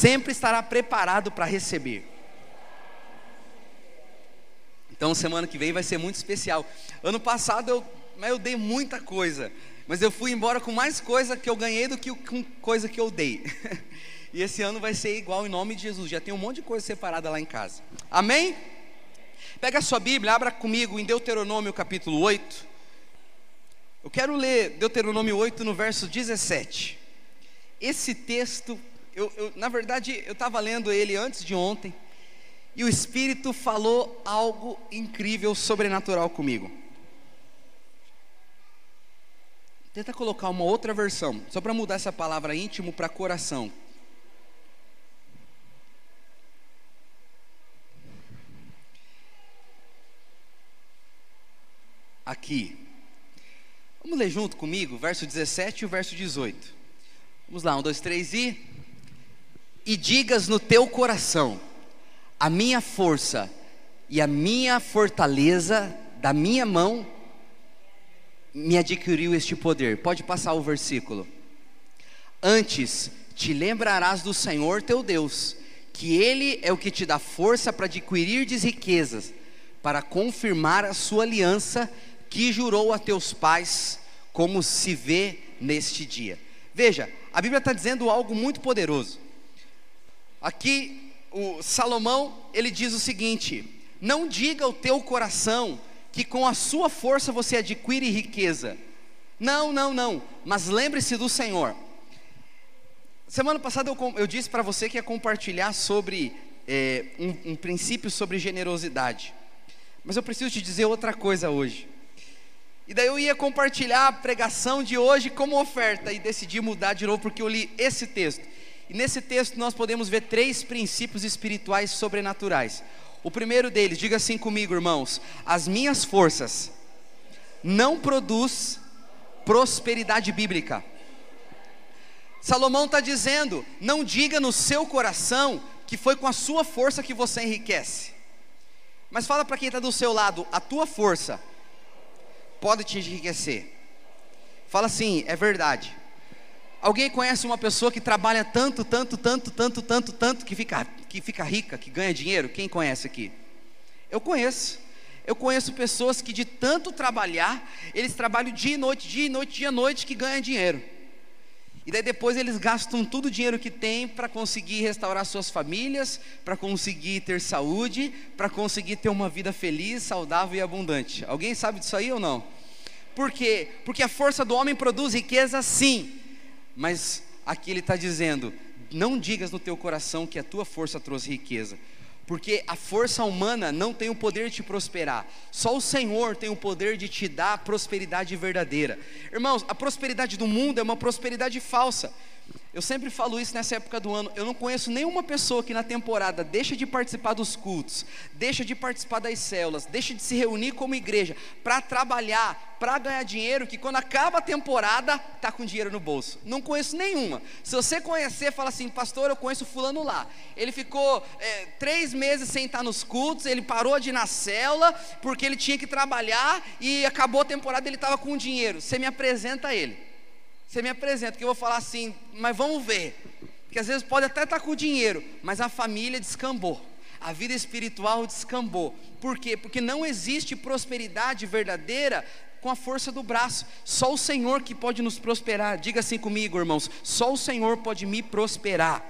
sempre estará preparado para receber. Então, semana que vem vai ser muito especial. Ano passado eu, eu dei muita coisa, mas eu fui embora com mais coisa que eu ganhei do que com coisa que eu dei. e esse ano vai ser igual em nome de Jesus. Já tem um monte de coisa separada lá em casa. Amém? Pega a sua Bíblia, abra comigo em Deuteronômio capítulo 8. Eu quero ler Deuteronômio 8 no verso 17. Esse texto, eu, eu na verdade, eu estava lendo ele antes de ontem. E o Espírito falou algo incrível, sobrenatural comigo. Tenta colocar uma outra versão, só para mudar essa palavra íntimo para coração. Aqui. Vamos ler junto comigo, verso 17 e o verso 18. Vamos lá, um, dois, três e. E digas no teu coração a minha força e a minha fortaleza da minha mão me adquiriu este poder. Pode passar o versículo. Antes te lembrarás do Senhor teu Deus, que Ele é o que te dá força para adquirir riquezas, para confirmar a sua aliança que jurou a teus pais, como se vê neste dia. Veja, a Bíblia está dizendo algo muito poderoso. Aqui o Salomão, ele diz o seguinte: Não diga ao teu coração que com a sua força você adquire riqueza. Não, não, não. Mas lembre-se do Senhor. Semana passada eu, eu disse para você que ia compartilhar sobre é, um, um princípio sobre generosidade. Mas eu preciso te dizer outra coisa hoje. E daí eu ia compartilhar a pregação de hoje como oferta e decidi mudar de novo porque eu li esse texto. E nesse texto nós podemos ver três princípios espirituais sobrenaturais. O primeiro deles, diga assim comigo, irmãos: as minhas forças não produz prosperidade bíblica. Salomão está dizendo: não diga no seu coração que foi com a sua força que você enriquece. Mas fala para quem está do seu lado: a tua força pode te enriquecer. Fala assim, é verdade. Alguém conhece uma pessoa que trabalha tanto, tanto, tanto, tanto, tanto, tanto, que fica, que fica rica, que ganha dinheiro? Quem conhece aqui? Eu conheço. Eu conheço pessoas que de tanto trabalhar, eles trabalham dia e noite, dia e noite, dia e noite, que ganham dinheiro. E daí depois eles gastam todo o dinheiro que tem para conseguir restaurar suas famílias, para conseguir ter saúde, para conseguir ter uma vida feliz, saudável e abundante. Alguém sabe disso aí ou não? Por quê? Porque a força do homem produz riqueza sim, mas aqui ele está dizendo: não digas no teu coração que a tua força trouxe riqueza, porque a força humana não tem o poder de te prosperar, só o Senhor tem o poder de te dar a prosperidade verdadeira. Irmãos, a prosperidade do mundo é uma prosperidade falsa. Eu sempre falo isso nessa época do ano. Eu não conheço nenhuma pessoa que na temporada deixa de participar dos cultos, deixa de participar das células, deixa de se reunir como igreja para trabalhar, para ganhar dinheiro, que quando acaba a temporada tá com dinheiro no bolso. Não conheço nenhuma. Se você conhecer, fala assim, pastor, eu conheço fulano lá. Ele ficou é, três meses sem estar nos cultos, ele parou de ir na célula porque ele tinha que trabalhar e acabou a temporada ele estava com dinheiro. Você me apresenta ele. Você me apresenta, que eu vou falar assim, mas vamos ver. Porque às vezes pode até estar com dinheiro, mas a família descambou. A vida espiritual descambou. Por quê? Porque não existe prosperidade verdadeira com a força do braço. Só o Senhor que pode nos prosperar. Diga assim comigo, irmãos: só o Senhor pode me prosperar.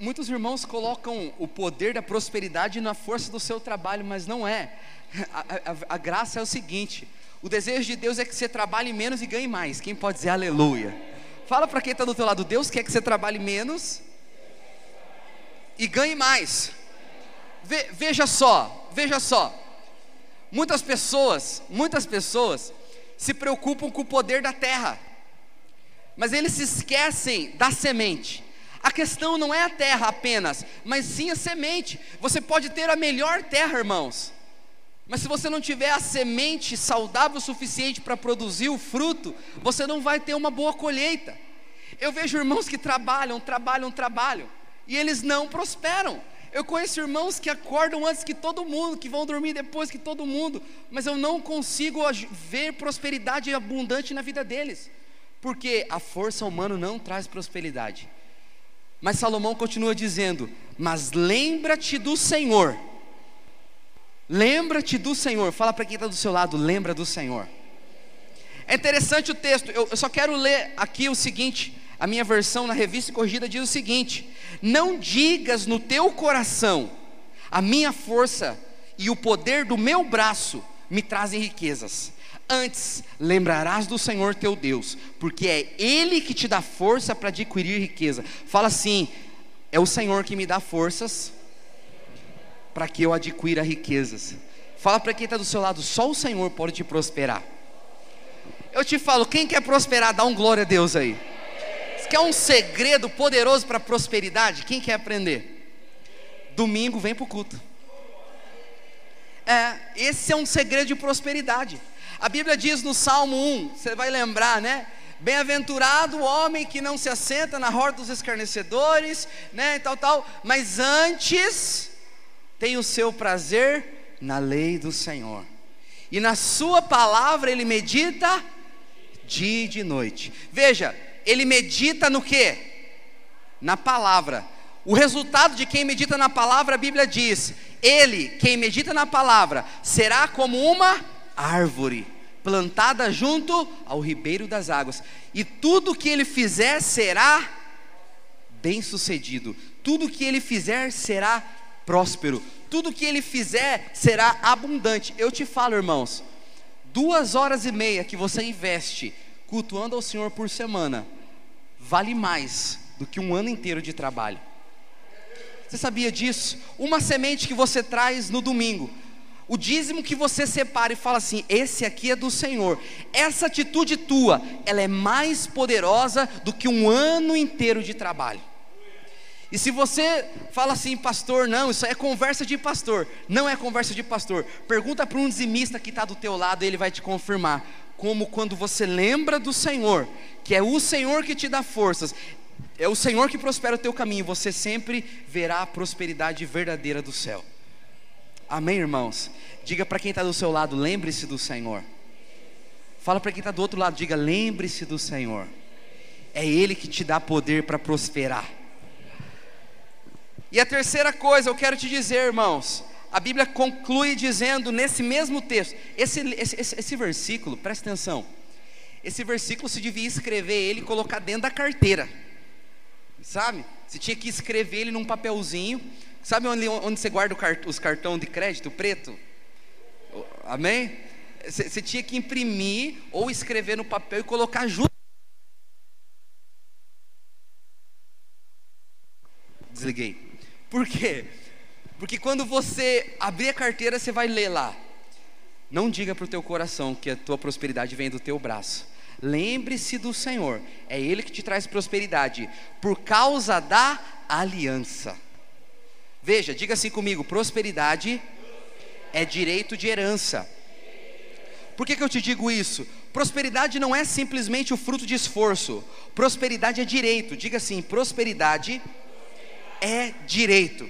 Muitos irmãos colocam o poder da prosperidade na força do seu trabalho, mas não é. A, a, a graça é o seguinte: o desejo de Deus é que você trabalhe menos e ganhe mais. Quem pode dizer aleluia? Fala para quem está do teu lado, Deus quer que você trabalhe menos e ganhe mais. Ve, veja só, veja só. Muitas pessoas, muitas pessoas se preocupam com o poder da terra, mas eles se esquecem da semente. A questão não é a terra apenas, mas sim a semente. Você pode ter a melhor terra, irmãos, mas se você não tiver a semente saudável o suficiente para produzir o fruto, você não vai ter uma boa colheita. Eu vejo irmãos que trabalham, trabalham, trabalham, e eles não prosperam. Eu conheço irmãos que acordam antes que todo mundo, que vão dormir depois que todo mundo, mas eu não consigo ver prosperidade abundante na vida deles, porque a força humana não traz prosperidade. Mas Salomão continua dizendo: Mas lembra-te do Senhor. Lembra-te do Senhor. Fala para quem está do seu lado: lembra do Senhor. É interessante o texto, eu, eu só quero ler aqui o seguinte: a minha versão na revista corrigida diz o seguinte: Não digas no teu coração, a minha força e o poder do meu braço me trazem riquezas. Antes, lembrarás do Senhor teu Deus, porque é Ele que te dá força para adquirir riqueza. Fala assim: é o Senhor que me dá forças para que eu adquira riquezas. Fala para quem está do seu lado: só o Senhor pode te prosperar. Eu te falo: quem quer prosperar, dá um glória a Deus aí. Você quer um segredo poderoso para prosperidade? Quem quer aprender? Domingo vem para o culto. É, esse é um segredo de prosperidade. A Bíblia diz no Salmo 1, você vai lembrar, né? Bem-aventurado o homem que não se assenta na roda dos escarnecedores, né, tal, tal, mas antes tem o seu prazer na lei do Senhor. E na sua palavra ele medita dia e de noite. Veja, ele medita no que? Na palavra. O resultado de quem medita na palavra, a Bíblia diz: ele, quem medita na palavra, será como uma árvore plantada junto ao ribeiro das águas, e tudo que ele fizer será bem-sucedido, tudo que ele fizer será próspero, tudo que ele fizer será abundante. Eu te falo, irmãos, duas horas e meia que você investe cultuando ao Senhor por semana, vale mais do que um ano inteiro de trabalho. Você sabia disso? Uma semente que você traz no domingo, o dízimo que você separa e fala assim: esse aqui é do Senhor. Essa atitude tua, ela é mais poderosa do que um ano inteiro de trabalho. E se você fala assim, pastor, não, isso é conversa de pastor. Não é conversa de pastor. Pergunta para um dizimista que está do teu lado, ele vai te confirmar. Como quando você lembra do Senhor, que é o Senhor que te dá forças, é o Senhor que prospera o teu caminho, você sempre verá a prosperidade verdadeira do céu. Amém, irmãos? Diga para quem está do seu lado, lembre-se do Senhor. Fala para quem está do outro lado, diga: lembre-se do Senhor. É Ele que te dá poder para prosperar. E a terceira coisa, eu quero te dizer, irmãos, a Bíblia conclui dizendo nesse mesmo texto, esse, esse, esse, esse versículo, presta atenção, esse versículo se devia escrever ele e colocar dentro da carteira, sabe? Você tinha que escrever ele num papelzinho, sabe onde, onde você guarda cart, os cartões de crédito preto? Amém? Você, você tinha que imprimir ou escrever no papel e colocar junto. Desliguei. Por quê? Porque quando você abrir a carteira, você vai ler lá. Não diga para o teu coração que a tua prosperidade vem do teu braço. Lembre-se do Senhor, é Ele que te traz prosperidade, por causa da aliança. Veja, diga assim comigo: prosperidade é direito de herança. Por que, que eu te digo isso? Prosperidade não é simplesmente o fruto de esforço, prosperidade é direito. Diga assim: prosperidade é direito.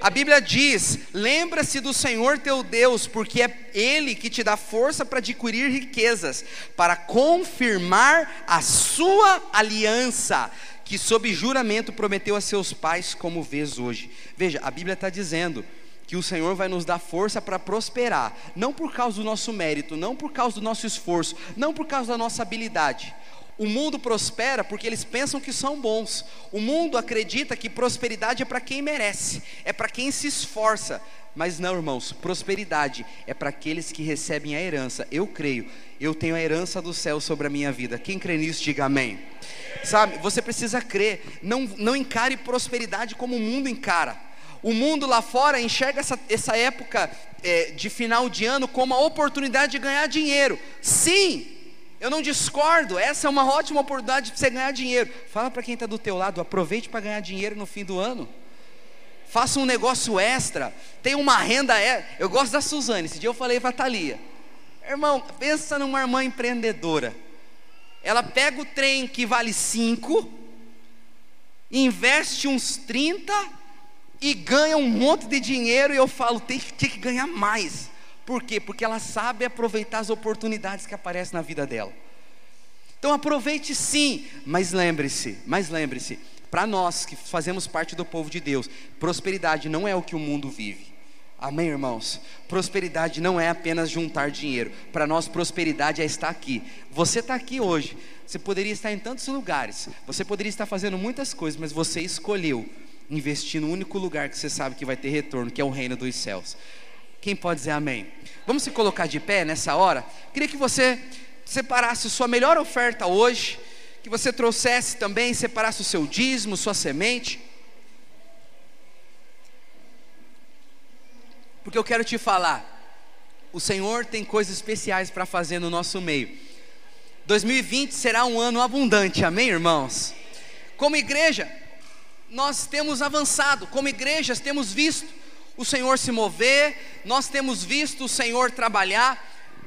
A Bíblia diz: lembra-se do Senhor teu Deus, porque é Ele que te dá força para adquirir riquezas, para confirmar a sua aliança, que sob juramento prometeu a seus pais, como vês hoje. Veja, a Bíblia está dizendo que o Senhor vai nos dar força para prosperar, não por causa do nosso mérito, não por causa do nosso esforço, não por causa da nossa habilidade, o mundo prospera porque eles pensam que são bons. O mundo acredita que prosperidade é para quem merece, é para quem se esforça. Mas não, irmãos, prosperidade é para aqueles que recebem a herança. Eu creio, eu tenho a herança do céu sobre a minha vida. Quem crê nisso, diga amém. Sabe, você precisa crer. Não, não encare prosperidade como o mundo encara. O mundo lá fora enxerga essa, essa época é, de final de ano como a oportunidade de ganhar dinheiro. Sim, eu não discordo, essa é uma ótima oportunidade de você ganhar dinheiro. Fala para quem está do teu lado, aproveite para ganhar dinheiro no fim do ano. Faça um negócio extra, tenha uma renda extra. Eu gosto da Suzane, esse dia eu falei para a Thalia. Irmão, pensa numa irmã empreendedora. Ela pega o trem que vale 5, investe uns 30 e ganha um monte de dinheiro. E eu falo, tem, tem que ganhar mais. Por quê? Porque ela sabe aproveitar as oportunidades que aparecem na vida dela. Então aproveite sim, mas lembre-se, mas lembre-se, para nós que fazemos parte do povo de Deus, prosperidade não é o que o mundo vive. Amém, irmãos? Prosperidade não é apenas juntar dinheiro. Para nós, prosperidade é estar aqui. Você está aqui hoje. Você poderia estar em tantos lugares. Você poderia estar fazendo muitas coisas, mas você escolheu investir no único lugar que você sabe que vai ter retorno, que é o reino dos céus. Quem pode dizer amém? Vamos se colocar de pé nessa hora? Queria que você separasse sua melhor oferta hoje, que você trouxesse também, separasse o seu dízimo, sua semente. porque eu quero te falar, o Senhor tem coisas especiais para fazer no nosso meio. 2020 será um ano abundante, amém, irmãos? Como igreja, nós temos avançado, como igrejas temos visto o Senhor se mover, nós temos visto o Senhor trabalhar,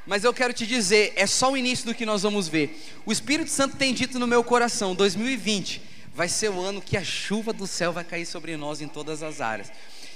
mas eu quero te dizer, é só o início do que nós vamos ver. O Espírito Santo tem dito no meu coração: 2020 vai ser o ano que a chuva do céu vai cair sobre nós em todas as áreas.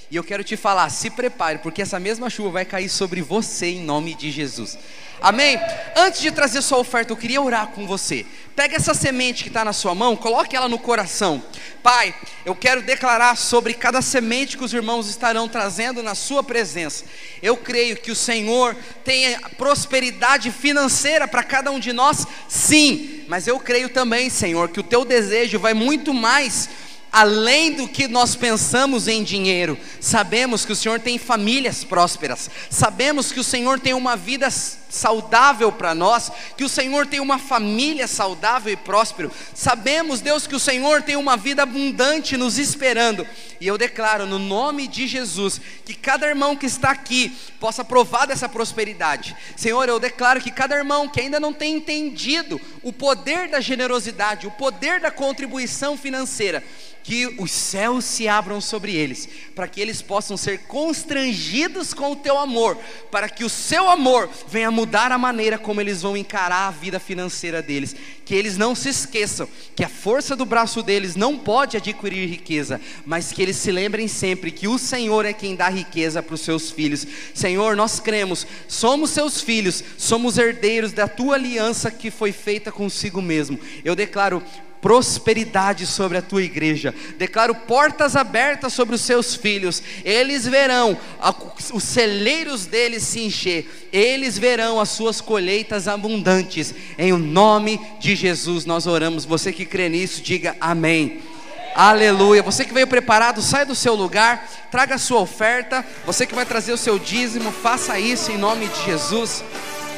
E eu quero te falar, se prepare, porque essa mesma chuva vai cair sobre você em nome de Jesus. Amém? Antes de trazer sua oferta, eu queria orar com você. Pega essa semente que está na sua mão, coloque ela no coração. Pai, eu quero declarar sobre cada semente que os irmãos estarão trazendo na sua presença. Eu creio que o Senhor tenha prosperidade financeira para cada um de nós, sim. Mas eu creio também, Senhor, que o teu desejo vai muito mais além do que nós pensamos em dinheiro, sabemos que o Senhor tem famílias prósperas, sabemos que o Senhor tem uma vida saudável para nós, que o Senhor tem uma família saudável e próspero, sabemos, Deus, que o Senhor tem uma vida abundante nos esperando, e eu declaro no nome de Jesus que cada irmão que está aqui possa provar dessa prosperidade, Senhor, eu declaro que cada irmão que ainda não tem entendido o poder da generosidade, o poder da contribuição financeira, que os céus se abram sobre eles, para que eles possam ser constrangidos com o teu amor, para que o seu amor venha mudar a maneira como eles vão encarar a vida financeira deles, que eles não se esqueçam que a força do braço deles não pode adquirir riqueza, mas que eles se lembrem sempre que o Senhor é quem dá riqueza para os seus filhos. Senhor, nós cremos, somos seus filhos, somos herdeiros da tua aliança que foi feita consigo mesmo. Eu declaro prosperidade sobre a tua igreja. Declaro portas abertas sobre os seus filhos. Eles verão os celeiros deles se encher. Eles verão as suas colheitas abundantes. Em o nome de Jesus nós oramos. Você que crê nisso, diga amém. Aleluia. Você que veio preparado, sai do seu lugar, traga a sua oferta. Você que vai trazer o seu dízimo, faça isso em nome de Jesus.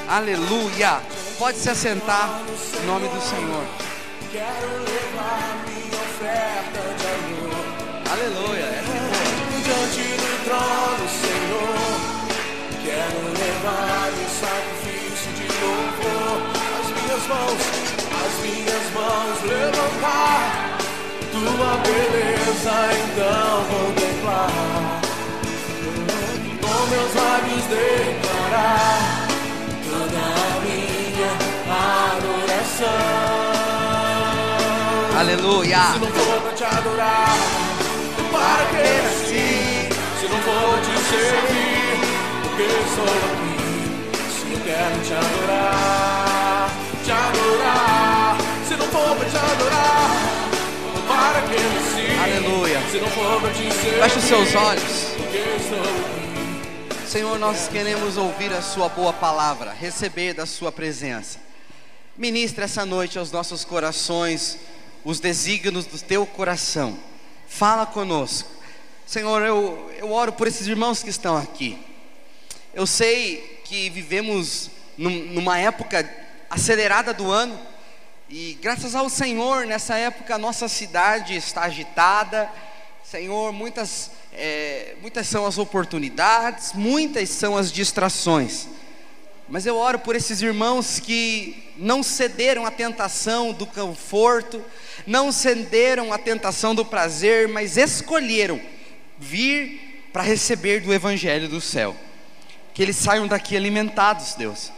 Aleluia. Pode se assentar em nome do Senhor. Quero levar minha oferta de amor. Aleluia. É Diante do trono, Senhor. Quero levar um sacrifício de louvor. As minhas mãos, as minhas mãos levantar. Tua beleza então contemplar. Com meus lábios declarar toda a minha adoração. Aleluia. Se não for para te adorar, para que nasci? Se não for te servir, porque sou aqui. Se eu quero te adorar, te adorar. Se não for para te adorar, para que nasci? Aleluia. Se não for para te servir, feche os seus olhos. Porque aqui. Senhor, nós queremos ouvir a Sua boa palavra, receber da Sua presença. Ministre essa noite aos nossos corações os desígnios do teu coração. Fala conosco. Senhor, eu, eu oro por esses irmãos que estão aqui. Eu sei que vivemos num, numa época acelerada do ano, e graças ao Senhor, nessa época a nossa cidade está agitada. Senhor, muitas, é, muitas são as oportunidades, muitas são as distrações. Mas eu oro por esses irmãos que não cederam à tentação do conforto, não cederam à tentação do prazer, mas escolheram vir para receber do Evangelho do céu. Que eles saiam daqui alimentados, Deus.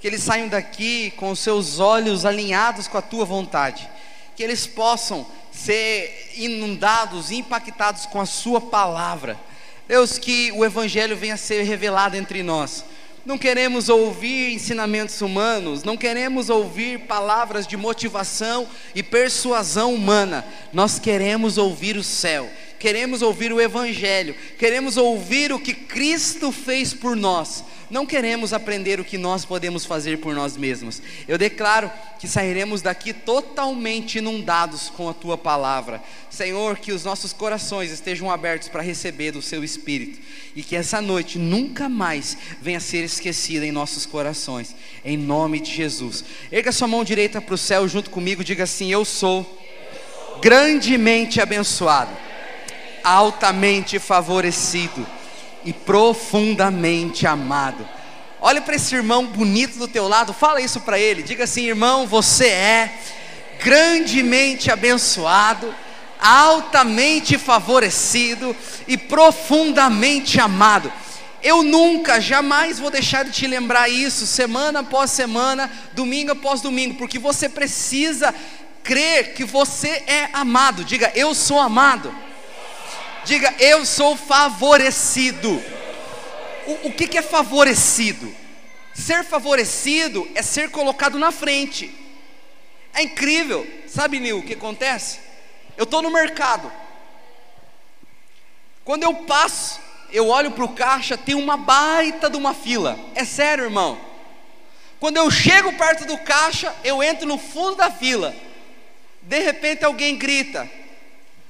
Que eles saiam daqui com os seus olhos alinhados com a tua vontade. Que eles possam ser inundados, impactados com a Sua palavra. Deus, que o Evangelho venha a ser revelado entre nós não queremos ouvir ensinamentos humanos, não queremos ouvir palavras de motivação e persuasão humana, nós queremos ouvir o céu, queremos ouvir o Evangelho, queremos ouvir o que Cristo fez por nós, não queremos aprender o que nós podemos fazer por nós mesmos. Eu declaro que sairemos daqui totalmente inundados com a tua palavra. Senhor, que os nossos corações estejam abertos para receber do seu espírito e que essa noite nunca mais venha a ser esquecida em nossos corações. Em nome de Jesus. Erga sua mão direita para o céu junto comigo, diga assim: Eu sou grandemente abençoado, altamente favorecido e profundamente amado. Olha para esse irmão bonito do teu lado, fala isso para ele. Diga assim, irmão, você é grandemente abençoado, altamente favorecido e profundamente amado. Eu nunca, jamais vou deixar de te lembrar isso, semana após semana, domingo após domingo, porque você precisa crer que você é amado. Diga, eu sou amado. Diga, eu sou favorecido. O, o que, que é favorecido? Ser favorecido é ser colocado na frente. É incrível. Sabe, Nil, o que acontece? Eu estou no mercado. Quando eu passo, eu olho para o caixa, tem uma baita de uma fila. É sério, irmão. Quando eu chego perto do caixa, eu entro no fundo da fila. De repente alguém grita: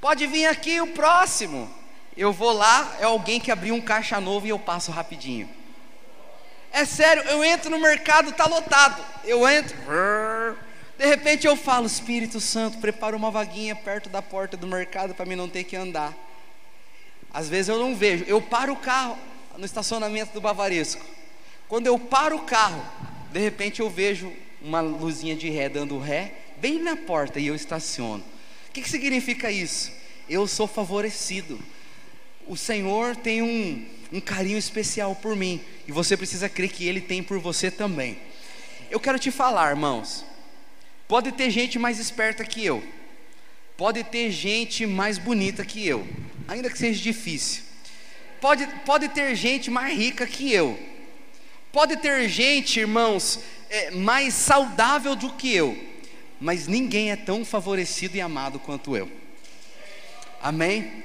Pode vir aqui o próximo. Eu vou lá, é alguém que abriu um caixa novo e eu passo rapidinho. É sério, eu entro no mercado, está lotado. Eu entro, de repente eu falo, Espírito Santo, prepara uma vaguinha perto da porta do mercado para mim não ter que andar. Às vezes eu não vejo, eu paro o carro no estacionamento do Bavaresco. Quando eu paro o carro, de repente eu vejo uma luzinha de ré dando ré, bem na porta e eu estaciono. O que, que significa isso? Eu sou favorecido. O Senhor tem um, um carinho especial por mim, e você precisa crer que Ele tem por você também. Eu quero te falar, irmãos, pode ter gente mais esperta que eu, pode ter gente mais bonita que eu, ainda que seja difícil, pode, pode ter gente mais rica que eu, pode ter gente, irmãos, é, mais saudável do que eu, mas ninguém é tão favorecido e amado quanto eu. Amém?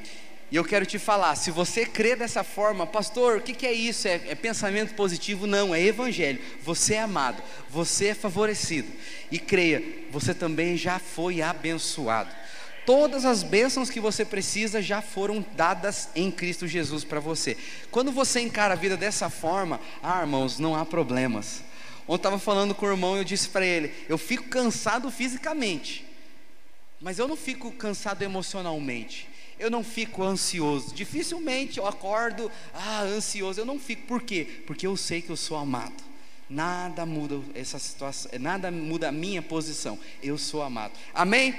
E eu quero te falar, se você crê dessa forma, pastor, o que, que é isso? É, é, pensamento positivo? Não, é evangelho. Você é amado, você é favorecido. E creia, você também já foi abençoado. Todas as bênçãos que você precisa já foram dadas em Cristo Jesus para você. Quando você encara a vida dessa forma, ah, irmãos, não há problemas. Ontem estava falando com o irmão e eu disse para ele: eu fico cansado fisicamente, mas eu não fico cansado emocionalmente eu não fico ansioso. Dificilmente eu acordo, ah, ansioso. Eu não fico. Por quê? Porque eu sei que eu sou amado. Nada muda essa situação, nada muda a minha posição. Eu sou amado. Amém?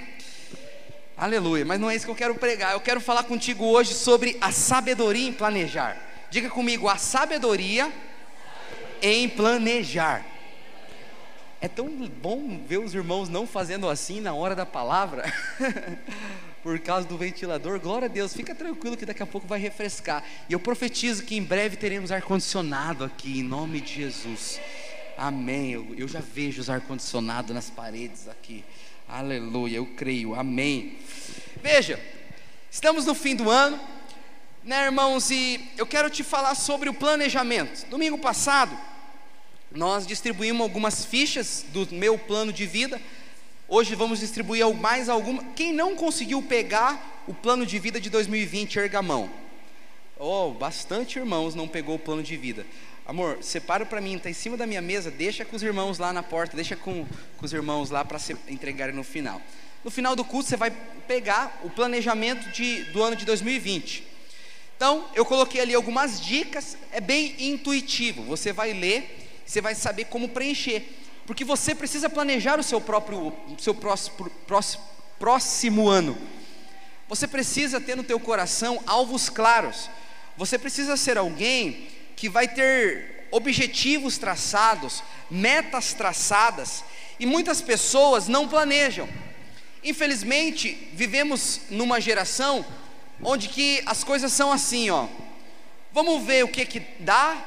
Aleluia. Mas não é isso que eu quero pregar. Eu quero falar contigo hoje sobre a sabedoria em planejar. Diga comigo, a sabedoria em planejar. É tão bom ver os irmãos não fazendo assim na hora da palavra. por causa do ventilador, glória a Deus, fica tranquilo que daqui a pouco vai refrescar. E eu profetizo que em breve teremos ar-condicionado aqui, em nome de Jesus. Amém. Eu, eu já vejo os ar-condicionado nas paredes aqui. Aleluia, eu creio. Amém. Veja, estamos no fim do ano, né, irmãos? E eu quero te falar sobre o planejamento. Domingo passado, nós distribuímos algumas fichas do meu plano de vida Hoje vamos distribuir mais alguma. Quem não conseguiu pegar o plano de vida de 2020, erga a mão. Oh, bastante irmãos não pegou o plano de vida. Amor, separa para mim, está em cima da minha mesa, deixa com os irmãos lá na porta, deixa com, com os irmãos lá para se entregarem no final. No final do curso você vai pegar o planejamento de, do ano de 2020. Então, eu coloquei ali algumas dicas, é bem intuitivo. Você vai ler, você vai saber como preencher porque você precisa planejar o seu próprio, seu próximo, próximo, próximo ano. Você precisa ter no teu coração alvos claros. Você precisa ser alguém que vai ter objetivos traçados, metas traçadas, e muitas pessoas não planejam. Infelizmente, vivemos numa geração onde que as coisas são assim, ó. Vamos ver o que que dá,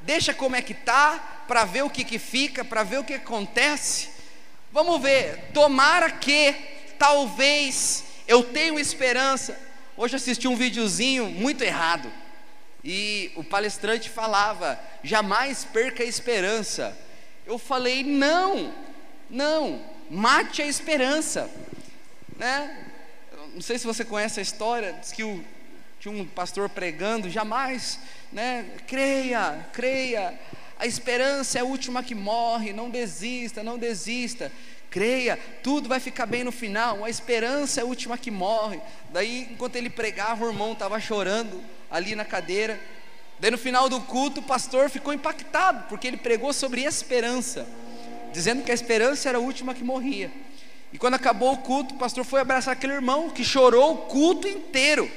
deixa como é que tá, para ver o que que fica, para ver o que acontece. Vamos ver, tomara que talvez eu tenha esperança. Hoje assisti um videozinho muito errado. E o palestrante falava: jamais perca a esperança. Eu falei: não, não, mate a esperança. Né? Não sei se você conhece a história, diz que o, tinha um pastor pregando: jamais, né? creia, creia, a esperança é a última que morre, não desista, não desista creia, tudo vai ficar bem no final, a esperança é a última que morre. Daí, enquanto ele pregava, o irmão estava chorando ali na cadeira. Daí, no final do culto, o pastor ficou impactado, porque ele pregou sobre esperança, dizendo que a esperança era a última que morria. E quando acabou o culto, o pastor foi abraçar aquele irmão que chorou o culto inteiro.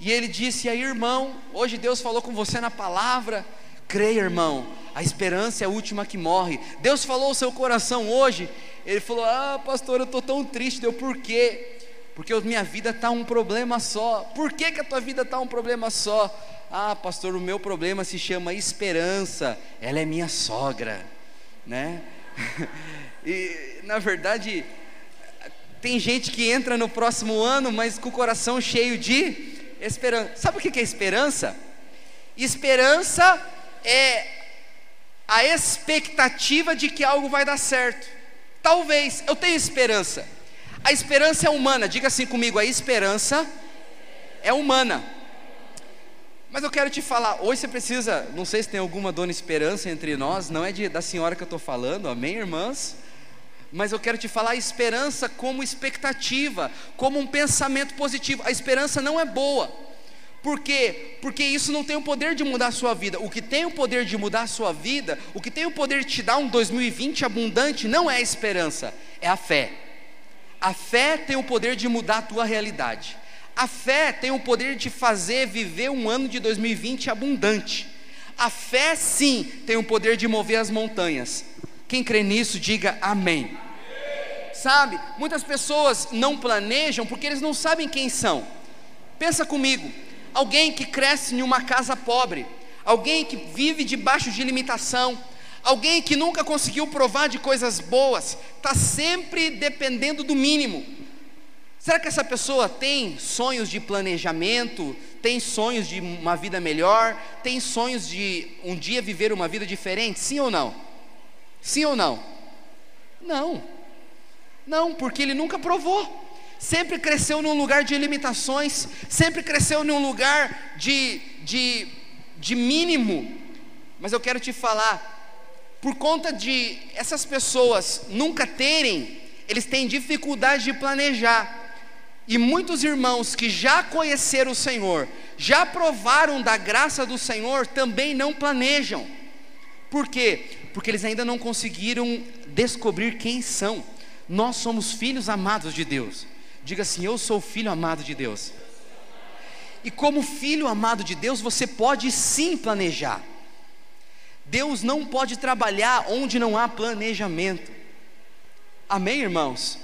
E ele disse: E aí, irmão, hoje Deus falou com você na palavra. Creia, irmão, a esperança é a última que morre. Deus falou ao seu coração hoje ele falou: Ah, pastor, eu estou tão triste. Deu por quê? Porque minha vida está um problema só. Por que, que a tua vida está um problema só? Ah, pastor, o meu problema se chama esperança. Ela é minha sogra, né? e na verdade, tem gente que entra no próximo ano, mas com o coração cheio de esperança. Sabe o que é esperança? Esperança é a expectativa de que algo vai dar certo. Talvez, eu tenho esperança. A esperança é humana, diga assim comigo: a esperança é humana. Mas eu quero te falar, hoje você precisa, não sei se tem alguma dona esperança entre nós, não é de, da senhora que eu estou falando, amém, irmãs? Mas eu quero te falar a esperança como expectativa, como um pensamento positivo. A esperança não é boa. Por quê? Porque isso não tem o poder de mudar a sua vida. O que tem o poder de mudar a sua vida, o que tem o poder de te dar um 2020 abundante, não é a esperança, é a fé. A fé tem o poder de mudar a tua realidade. A fé tem o poder de fazer viver um ano de 2020 abundante. A fé, sim, tem o poder de mover as montanhas. Quem crê nisso, diga amém. Sabe, muitas pessoas não planejam porque eles não sabem quem são. Pensa comigo, alguém que cresce em uma casa pobre, alguém que vive debaixo de limitação, alguém que nunca conseguiu provar de coisas boas, está sempre dependendo do mínimo. Será que essa pessoa tem sonhos de planejamento, tem sonhos de uma vida melhor, tem sonhos de um dia viver uma vida diferente? Sim ou não? Sim ou não? Não. Não, porque ele nunca provou sempre cresceu num lugar de limitações, sempre cresceu num lugar de, de, de mínimo. Mas eu quero te falar, por conta de essas pessoas nunca terem, eles têm dificuldade de planejar. E muitos irmãos que já conheceram o Senhor, já provaram da graça do Senhor, também não planejam. Por quê? Porque eles ainda não conseguiram descobrir quem são. Nós somos filhos amados de Deus. Diga assim: Eu sou filho amado de Deus. E como filho amado de Deus, você pode sim planejar. Deus não pode trabalhar onde não há planejamento. Amém, irmãos?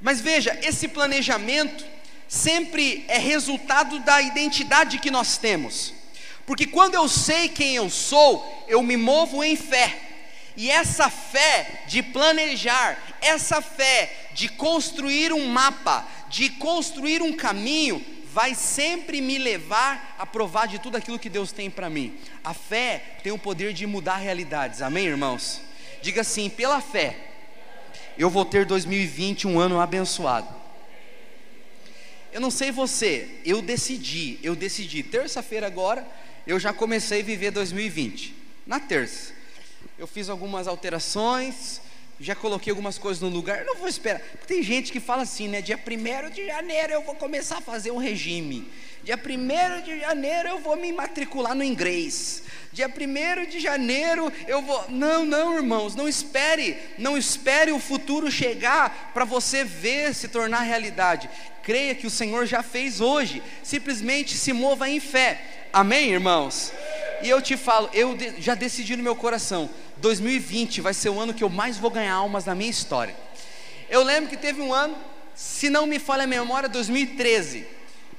Mas veja, esse planejamento sempre é resultado da identidade que nós temos. Porque quando eu sei quem eu sou, eu me movo em fé. E essa fé de planejar, essa fé de construir um mapa, de construir um caminho, vai sempre me levar a provar de tudo aquilo que Deus tem para mim. A fé tem o poder de mudar realidades, amém, irmãos? Diga assim: pela fé, eu vou ter 2020 um ano abençoado. Eu não sei você, eu decidi, eu decidi, terça-feira agora, eu já comecei a viver 2020, na terça eu fiz algumas alterações, já coloquei algumas coisas no lugar. Eu não vou esperar. Tem gente que fala assim, né? Dia 1 de janeiro eu vou começar a fazer um regime. Dia 1 de janeiro eu vou me matricular no inglês. Dia 1 de janeiro eu vou. Não, não, irmãos, não espere. Não espere o futuro chegar para você ver se tornar realidade. Creia que o Senhor já fez hoje. Simplesmente se mova em fé. Amém, irmãos? E eu te falo, eu já decidi no meu coração 2020 vai ser o ano que eu mais vou ganhar almas na minha história. Eu lembro que teve um ano, se não me falha a memória, 2013.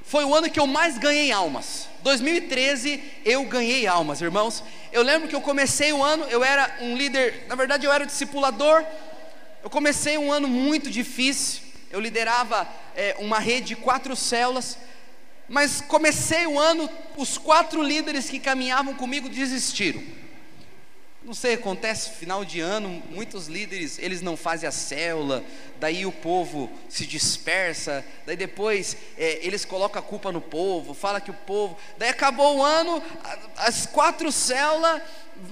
foi o ano que eu mais ganhei almas. 2013 eu ganhei almas, irmãos. Eu lembro que eu comecei o ano, eu era um líder, na verdade eu era discipulador. Eu comecei um ano muito difícil. Eu liderava é, uma rede de quatro células. Mas comecei o ano, os quatro líderes que caminhavam comigo desistiram. Não sei, acontece final de ano, muitos líderes, eles não fazem a célula, daí o povo se dispersa, daí depois é, eles colocam a culpa no povo, fala que o povo, daí acabou o ano, as quatro células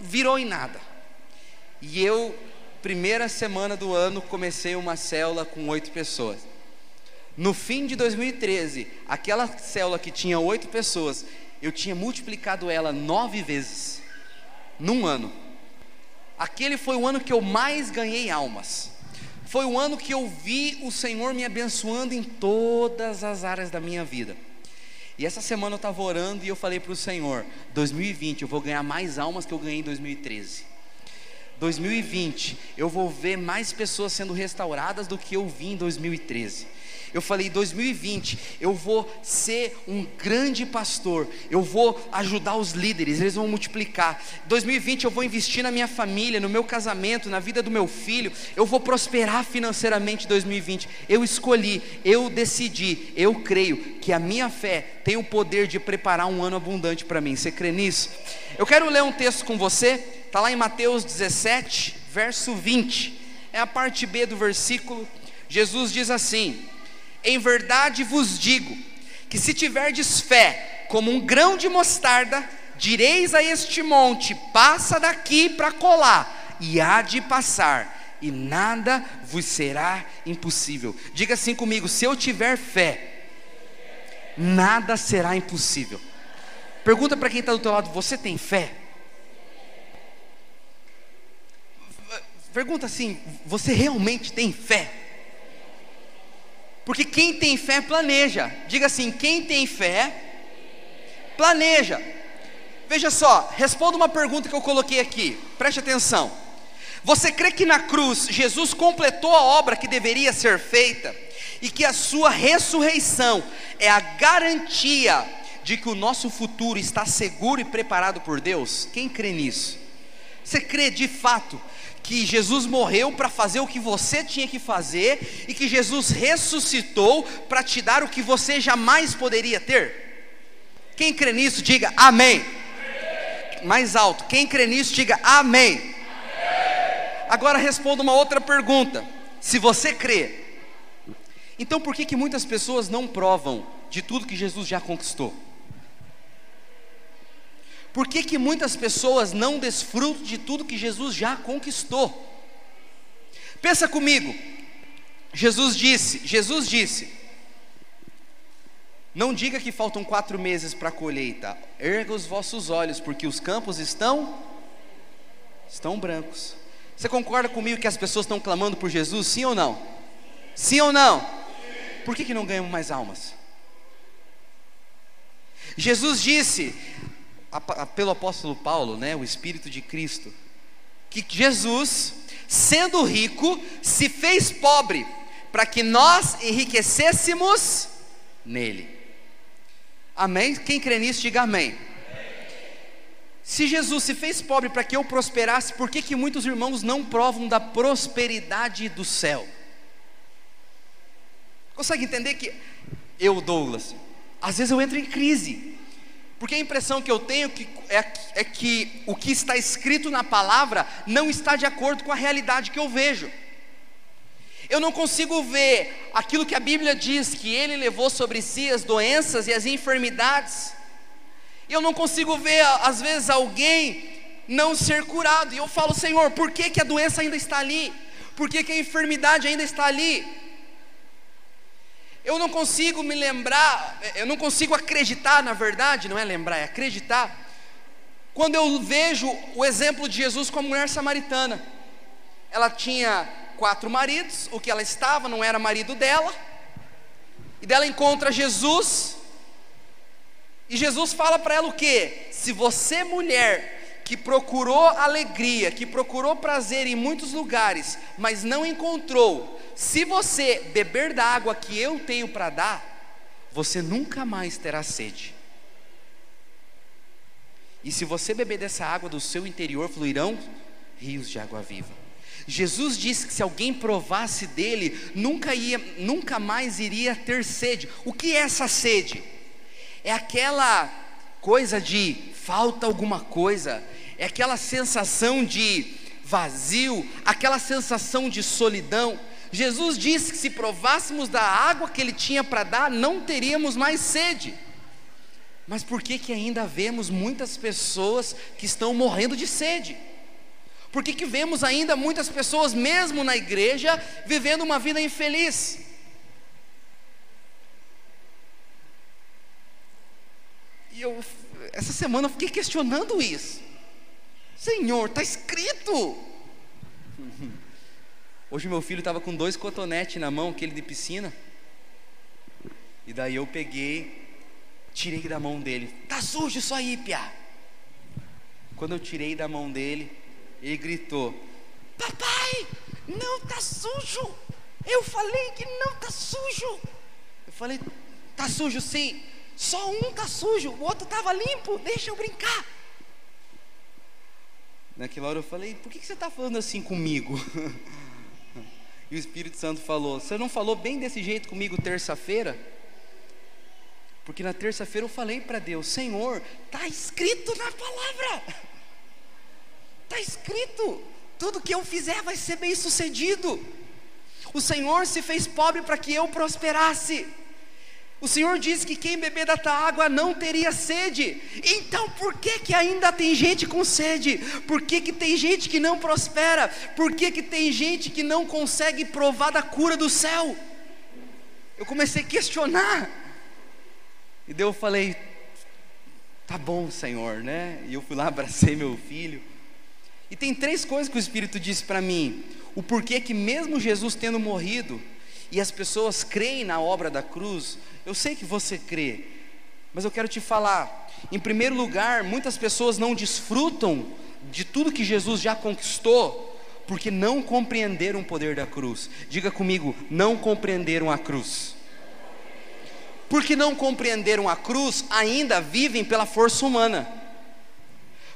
virou em nada. E eu, primeira semana do ano, comecei uma célula com oito pessoas. No fim de 2013, aquela célula que tinha oito pessoas, eu tinha multiplicado ela nove vezes, num ano. Aquele foi o ano que eu mais ganhei almas. Foi o ano que eu vi o Senhor me abençoando em todas as áreas da minha vida. E essa semana eu estava orando e eu falei para o Senhor: 2020 eu vou ganhar mais almas que eu ganhei em 2013. 2020 eu vou ver mais pessoas sendo restauradas do que eu vi em 2013. Eu falei, 2020, eu vou ser um grande pastor, eu vou ajudar os líderes, eles vão multiplicar. 2020 eu vou investir na minha família, no meu casamento, na vida do meu filho, eu vou prosperar financeiramente 2020. Eu escolhi, eu decidi, eu creio que a minha fé tem o poder de preparar um ano abundante para mim. Você crê nisso? Eu quero ler um texto com você, está lá em Mateus 17, verso 20. É a parte B do versículo. Jesus diz assim: em verdade vos digo que se tiverdes fé como um grão de mostarda, direis a este monte: passa daqui para colar, e há de passar, e nada vos será impossível. Diga assim comigo: se eu tiver fé, nada será impossível. Pergunta para quem está do teu lado: você tem fé? Pergunta assim: você realmente tem fé? Porque quem tem fé planeja. Diga assim: quem tem fé planeja. Veja só, responda uma pergunta que eu coloquei aqui. Preste atenção. Você crê que na cruz Jesus completou a obra que deveria ser feita e que a sua ressurreição é a garantia de que o nosso futuro está seguro e preparado por Deus? Quem crê nisso? Você crê de fato que Jesus morreu para fazer o que você tinha que fazer e que Jesus ressuscitou para te dar o que você jamais poderia ter? Quem crê nisso, diga amém. Mais alto, quem crê nisso, diga amém. amém. Agora responda uma outra pergunta. Se você crê, então por que, que muitas pessoas não provam de tudo que Jesus já conquistou? Por que, que muitas pessoas não desfrutam de tudo que Jesus já conquistou? Pensa comigo. Jesus disse, Jesus disse, não diga que faltam quatro meses para a colheita. Erga os vossos olhos, porque os campos estão estão brancos. Você concorda comigo que as pessoas estão clamando por Jesus? Sim ou não? Sim ou não? Por que, que não ganhamos mais almas? Jesus disse: pelo apóstolo Paulo, né, o Espírito de Cristo, que Jesus, sendo rico, se fez pobre, para que nós enriquecêssemos nele. Amém? Quem crê nisso, diga amém. Se Jesus se fez pobre para que eu prosperasse, por que, que muitos irmãos não provam da prosperidade do céu? Consegue entender que eu, Douglas, às vezes eu entro em crise, porque a impressão que eu tenho é, é que o que está escrito na palavra não está de acordo com a realidade que eu vejo. Eu não consigo ver aquilo que a Bíblia diz, que Ele levou sobre si as doenças e as enfermidades. Eu não consigo ver, às vezes, alguém não ser curado. E eu falo, Senhor, por que, que a doença ainda está ali? Por que, que a enfermidade ainda está ali? Eu não consigo me lembrar, eu não consigo acreditar, na verdade, não é lembrar, é acreditar, quando eu vejo o exemplo de Jesus com a mulher samaritana. Ela tinha quatro maridos, o que ela estava não era marido dela, e dela encontra Jesus, e Jesus fala para ela o que? Se você, mulher, que procurou alegria, que procurou prazer em muitos lugares, mas não encontrou, se você beber da água que eu tenho para dar, você nunca mais terá sede. E se você beber dessa água do seu interior, fluirão rios de água viva. Jesus disse que se alguém provasse dele, nunca, ia, nunca mais iria ter sede. O que é essa sede? É aquela coisa de falta alguma coisa, é aquela sensação de vazio, aquela sensação de solidão. Jesus disse que se provássemos da água que ele tinha para dar, não teríamos mais sede. Mas por que que ainda vemos muitas pessoas que estão morrendo de sede? Por que que vemos ainda muitas pessoas mesmo na igreja vivendo uma vida infeliz? E eu essa semana eu fiquei questionando isso. Senhor, está escrito. Hoje meu filho estava com dois cotonetes na mão, aquele de piscina. E daí eu peguei, tirei da mão dele. Tá sujo isso aí, pia. Quando eu tirei da mão dele, ele gritou: Papai, não tá sujo. Eu falei que não tá sujo. Eu falei: Tá sujo sim. Só um tá sujo, o outro estava limpo. Deixa eu brincar. Naquela hora eu falei: Por que, que você está falando assim comigo? e o Espírito Santo falou: Você não falou bem desse jeito comigo terça-feira? Porque na terça-feira eu falei para Deus: Senhor, está escrito na palavra, está escrito, tudo que eu fizer vai ser bem sucedido. O Senhor se fez pobre para que eu prosperasse. O Senhor disse que quem beber desta água não teria sede. Então por que que ainda tem gente com sede? Por que que tem gente que não prospera? Por que que tem gente que não consegue provar da cura do céu? Eu comecei a questionar. E daí eu falei: "Tá bom, Senhor, né?" E eu fui lá abracei meu filho. E tem três coisas que o Espírito disse para mim. O porquê que mesmo Jesus tendo morrido, e as pessoas creem na obra da cruz, eu sei que você crê, mas eu quero te falar. Em primeiro lugar, muitas pessoas não desfrutam de tudo que Jesus já conquistou, porque não compreenderam o poder da cruz. Diga comigo, não compreenderam a cruz. Porque não compreenderam a cruz, ainda vivem pela força humana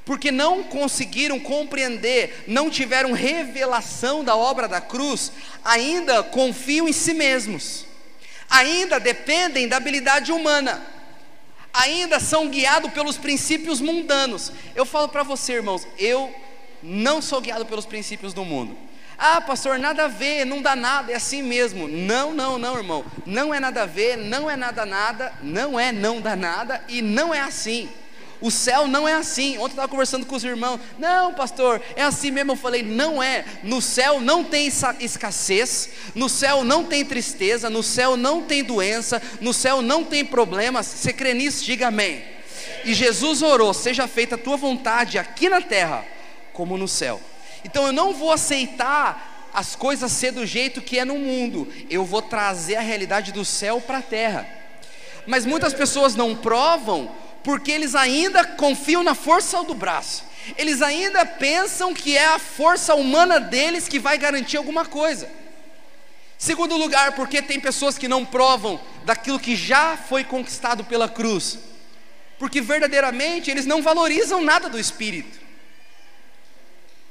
porque não conseguiram compreender, não tiveram revelação da obra da cruz, ainda confiam em si mesmos, ainda dependem da habilidade humana, ainda são guiados pelos princípios mundanos. Eu falo para você, irmãos, eu não sou guiado pelos princípios do mundo. Ah, pastor, nada a ver, não dá nada, é assim mesmo. Não, não, não, irmão. Não é nada a ver, não é nada nada, não é não dá nada e não é assim. O céu não é assim. Ontem eu estava conversando com os irmãos. Não, pastor, é assim mesmo. Eu falei, não é. No céu não tem escassez, no céu não tem tristeza, no céu não tem doença, no céu não tem problemas. Você crê nisso? Diga amém. E Jesus orou: seja feita a tua vontade aqui na terra, como no céu. Então eu não vou aceitar as coisas ser do jeito que é no mundo, eu vou trazer a realidade do céu para a terra. Mas muitas pessoas não provam porque eles ainda confiam na força do braço, eles ainda pensam que é a força humana deles que vai garantir alguma coisa. Segundo lugar, porque tem pessoas que não provam daquilo que já foi conquistado pela cruz, porque verdadeiramente eles não valorizam nada do Espírito.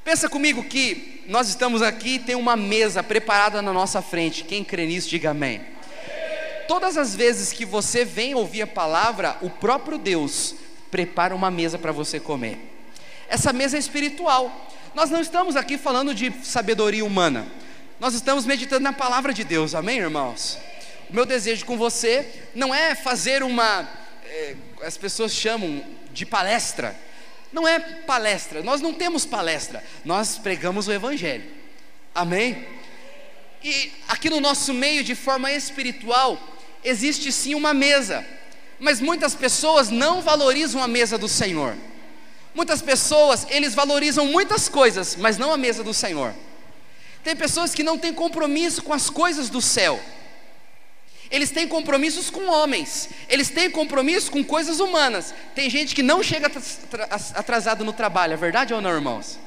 Pensa comigo que nós estamos aqui, tem uma mesa preparada na nossa frente. Quem crê nisso, diga amém todas as vezes que você vem ouvir a palavra, o próprio Deus prepara uma mesa para você comer. Essa mesa é espiritual. Nós não estamos aqui falando de sabedoria humana. Nós estamos meditando na palavra de Deus. Amém, irmãos? O meu desejo com você não é fazer uma é, as pessoas chamam de palestra. Não é palestra. Nós não temos palestra. Nós pregamos o evangelho. Amém? E aqui no nosso meio, de forma espiritual, existe sim uma mesa, mas muitas pessoas não valorizam a mesa do Senhor. Muitas pessoas, eles valorizam muitas coisas, mas não a mesa do Senhor. Tem pessoas que não têm compromisso com as coisas do céu. Eles têm compromissos com homens, eles têm compromisso com coisas humanas. Tem gente que não chega atrasado no trabalho, é verdade ou não, irmãos?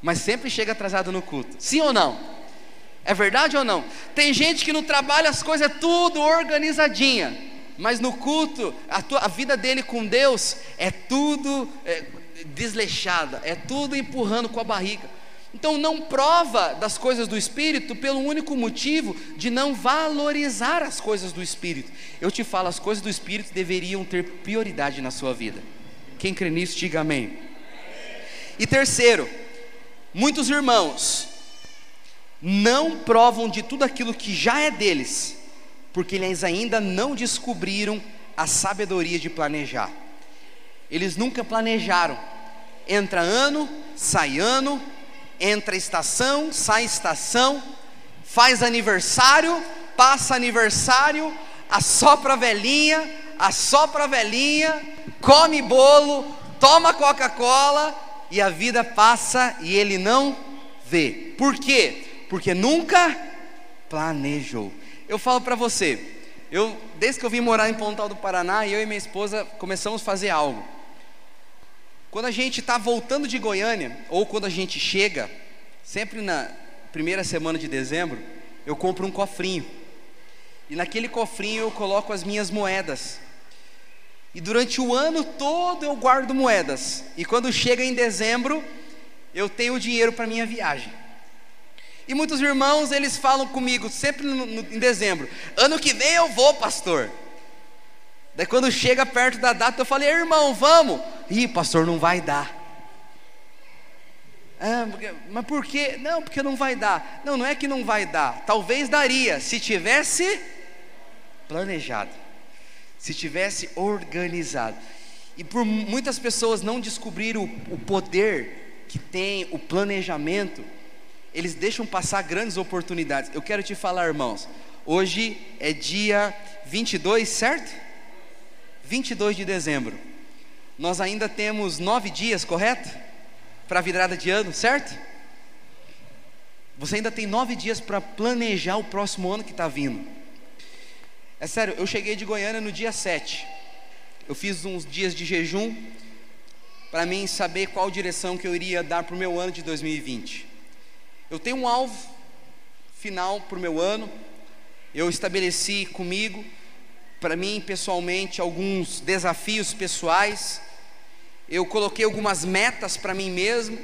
Mas sempre chega atrasado no culto. Sim ou não? É verdade ou não? Tem gente que no trabalho as coisas é tudo organizadinha, mas no culto, a, tua, a vida dele com Deus é tudo é, desleixada, é tudo empurrando com a barriga. Então não prova das coisas do Espírito pelo único motivo de não valorizar as coisas do Espírito. Eu te falo, as coisas do Espírito deveriam ter prioridade na sua vida. Quem crê nisso, diga amém. E terceiro, muitos irmãos não provam de tudo aquilo que já é deles, porque eles ainda não descobriram a sabedoria de planejar. Eles nunca planejaram. Entra ano, sai ano, entra estação, sai estação, faz aniversário, passa aniversário, assopra velhinha, assopra velhinha, come bolo, toma Coca-Cola e a vida passa e ele não vê. Por quê? Porque nunca planejou. Eu falo para você, eu desde que eu vim morar em Pontal do Paraná, eu e minha esposa começamos a fazer algo. Quando a gente está voltando de Goiânia, ou quando a gente chega, sempre na primeira semana de dezembro, eu compro um cofrinho. E naquele cofrinho eu coloco as minhas moedas. E durante o ano todo eu guardo moedas. E quando chega em dezembro, eu tenho dinheiro para minha viagem. E muitos irmãos, eles falam comigo, sempre no, no, em dezembro: ano que vem eu vou, pastor. Daí quando chega perto da data, eu falei: irmão, vamos. Ih, pastor, não vai dar. Ah, mas por quê? Não, porque não vai dar. Não, não é que não vai dar. Talvez daria, se tivesse planejado, se tivesse organizado. E por muitas pessoas não descobrir o, o poder que tem o planejamento, eles deixam passar grandes oportunidades. Eu quero te falar, irmãos, hoje é dia 22, certo? 22 de dezembro. Nós ainda temos nove dias, correto? Para a virada de ano, certo? Você ainda tem nove dias para planejar o próximo ano que está vindo. É sério, eu cheguei de Goiânia no dia 7. Eu fiz uns dias de jejum para mim saber qual direção que eu iria dar para o meu ano de 2020. Eu tenho um alvo final para o meu ano. Eu estabeleci comigo, para mim pessoalmente, alguns desafios pessoais. Eu coloquei algumas metas para mim mesmo.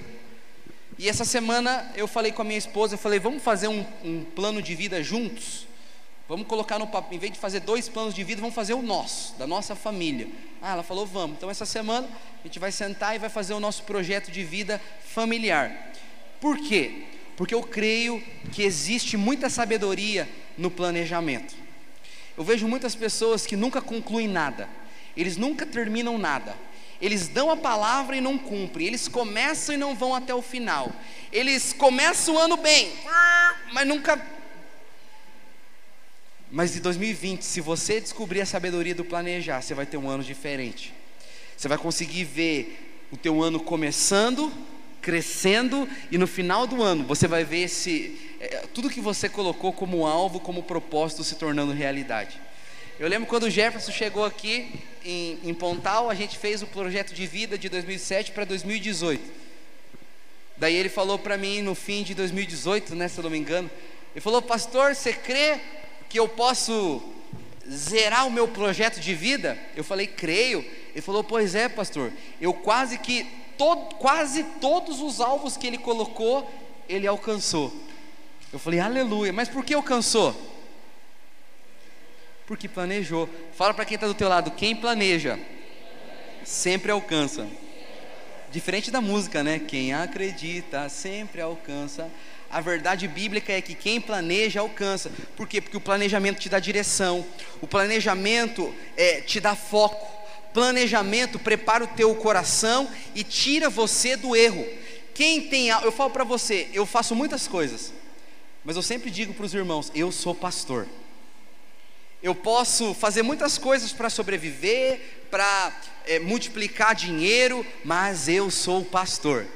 E essa semana eu falei com a minha esposa, eu falei, vamos fazer um, um plano de vida juntos? Vamos colocar no papel, em vez de fazer dois planos de vida, vamos fazer o nosso, da nossa família. Ah, ela falou, vamos. Então essa semana a gente vai sentar e vai fazer o nosso projeto de vida familiar. Por quê? Porque eu creio que existe muita sabedoria no planejamento. Eu vejo muitas pessoas que nunca concluem nada, eles nunca terminam nada, eles dão a palavra e não cumprem, eles começam e não vão até o final, eles começam o ano bem, mas nunca. Mas em 2020, se você descobrir a sabedoria do planejar, você vai ter um ano diferente. Você vai conseguir ver o teu ano começando crescendo e no final do ano você vai ver esse é, tudo que você colocou como alvo, como propósito se tornando realidade. Eu lembro quando o Jefferson chegou aqui em, em Pontal, a gente fez o projeto de vida de 2007 para 2018. Daí ele falou para mim no fim de 2018, né, se eu não me engano, ele falou: "Pastor, você crê que eu posso zerar o meu projeto de vida?" Eu falei: "Creio." Ele falou: "Pois é, pastor. Eu quase que todo, quase todos os alvos que ele colocou, ele alcançou. Eu falei, aleluia, mas por que alcançou? Porque planejou. Fala para quem está do teu lado, quem planeja, sempre alcança. Diferente da música, né? Quem acredita sempre alcança. A verdade bíblica é que quem planeja alcança. Por quê? Porque o planejamento te dá direção, o planejamento é, te dá foco planejamento prepara o teu coração e tira você do erro. Quem tem, eu falo para você, eu faço muitas coisas, mas eu sempre digo para os irmãos, eu sou pastor. Eu posso fazer muitas coisas para sobreviver, para é, multiplicar dinheiro, mas eu sou pastor.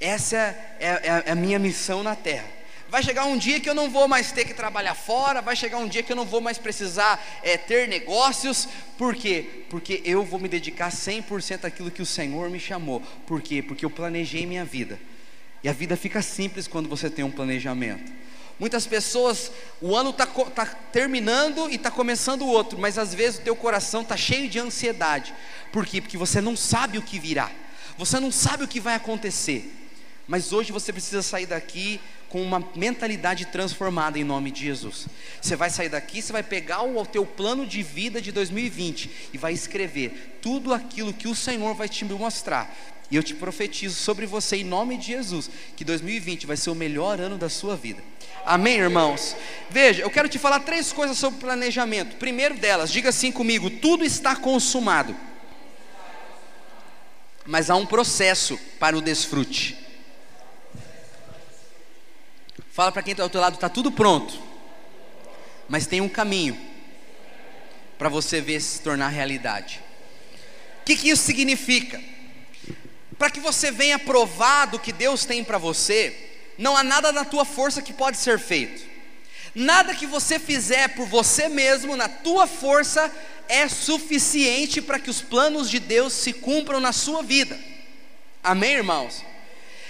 Essa é, é, é a minha missão na terra. Vai chegar um dia que eu não vou mais ter que trabalhar fora, vai chegar um dia que eu não vou mais precisar é, ter negócios, por quê? Porque eu vou me dedicar 100% àquilo que o Senhor me chamou. Por quê? Porque eu planejei minha vida. E a vida fica simples quando você tem um planejamento. Muitas pessoas, o ano está tá terminando e está começando o outro, mas às vezes o teu coração está cheio de ansiedade. Por quê? Porque você não sabe o que virá, você não sabe o que vai acontecer. Mas hoje você precisa sair daqui com uma mentalidade transformada em nome de Jesus. Você vai sair daqui, você vai pegar o, teu plano de vida de 2020 e vai escrever tudo aquilo que o Senhor vai te mostrar. E eu te profetizo sobre você em nome de Jesus, que 2020 vai ser o melhor ano da sua vida. Amém, irmãos? Veja, eu quero te falar três coisas sobre planejamento. Primeiro delas, diga assim comigo: tudo está consumado. Mas há um processo para o desfrute. Fala para quem está ao teu lado, está tudo pronto. Mas tem um caminho para você ver se tornar realidade. O que, que isso significa? Para que você venha provar do que Deus tem para você, não há nada na tua força que pode ser feito. Nada que você fizer por você mesmo, na tua força, é suficiente para que os planos de Deus se cumpram na sua vida. Amém, irmãos?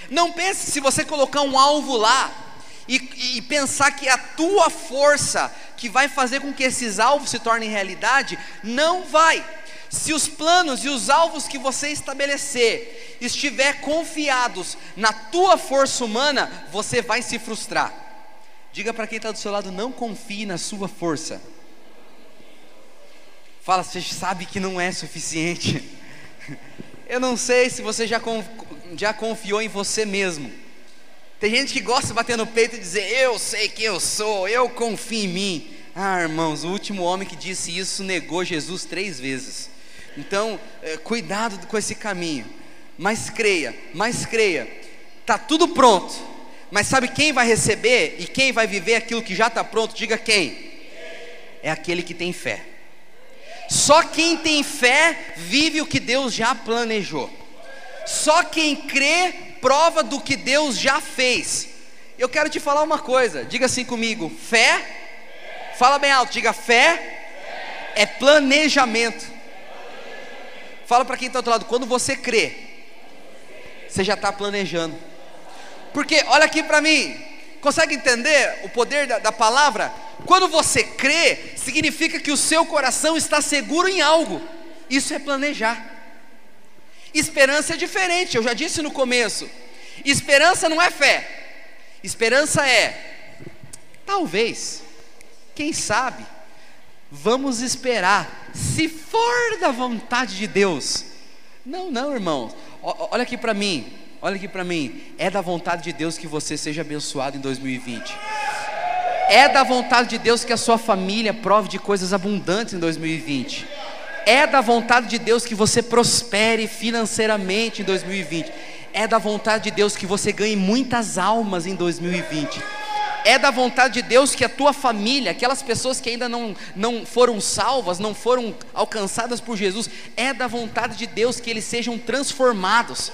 Não pense se você colocar um alvo lá e, e, pensar que a tua força que vai fazer com que esses alvos se tornem realidade, não vai. Se os planos e os alvos que você estabelecer estiver confiados na tua força humana, você vai se frustrar. Diga para quem está do seu lado: não confie na sua força. Fala, você sabe que não é suficiente. Eu não sei se você já, já confiou em você mesmo. Tem gente que gosta de bater no peito e dizer: Eu sei que eu sou, eu confio em mim. Ah, irmãos, o último homem que disse isso negou Jesus três vezes. Então, é, cuidado com esse caminho. Mas creia, mas creia. Tá tudo pronto. Mas sabe quem vai receber e quem vai viver aquilo que já está pronto? Diga quem? É aquele que tem fé. Só quem tem fé vive o que Deus já planejou. Só quem crê prova do que Deus já fez. Eu quero te falar uma coisa, diga assim comigo: fé, fala bem alto, diga fé, é planejamento. Fala para quem está do outro lado, quando você crê, você já está planejando. Porque, olha aqui para mim, consegue entender o poder da, da palavra? Quando você crê, significa que o seu coração está seguro em algo, isso é planejar. Esperança é diferente, eu já disse no começo. Esperança não é fé, esperança é, talvez, quem sabe, vamos esperar se for da vontade de Deus. Não, não, irmãos. Olha aqui para mim. Olha aqui para mim. É da vontade de Deus que você seja abençoado em 2020. É da vontade de Deus que a sua família prove de coisas abundantes em 2020. É da vontade de Deus que você prospere financeiramente em 2020. É da vontade de Deus que você ganhe muitas almas em 2020 é da vontade de Deus que a tua família, aquelas pessoas que ainda não, não foram salvas, não foram alcançadas por Jesus, é da vontade de Deus que eles sejam transformados.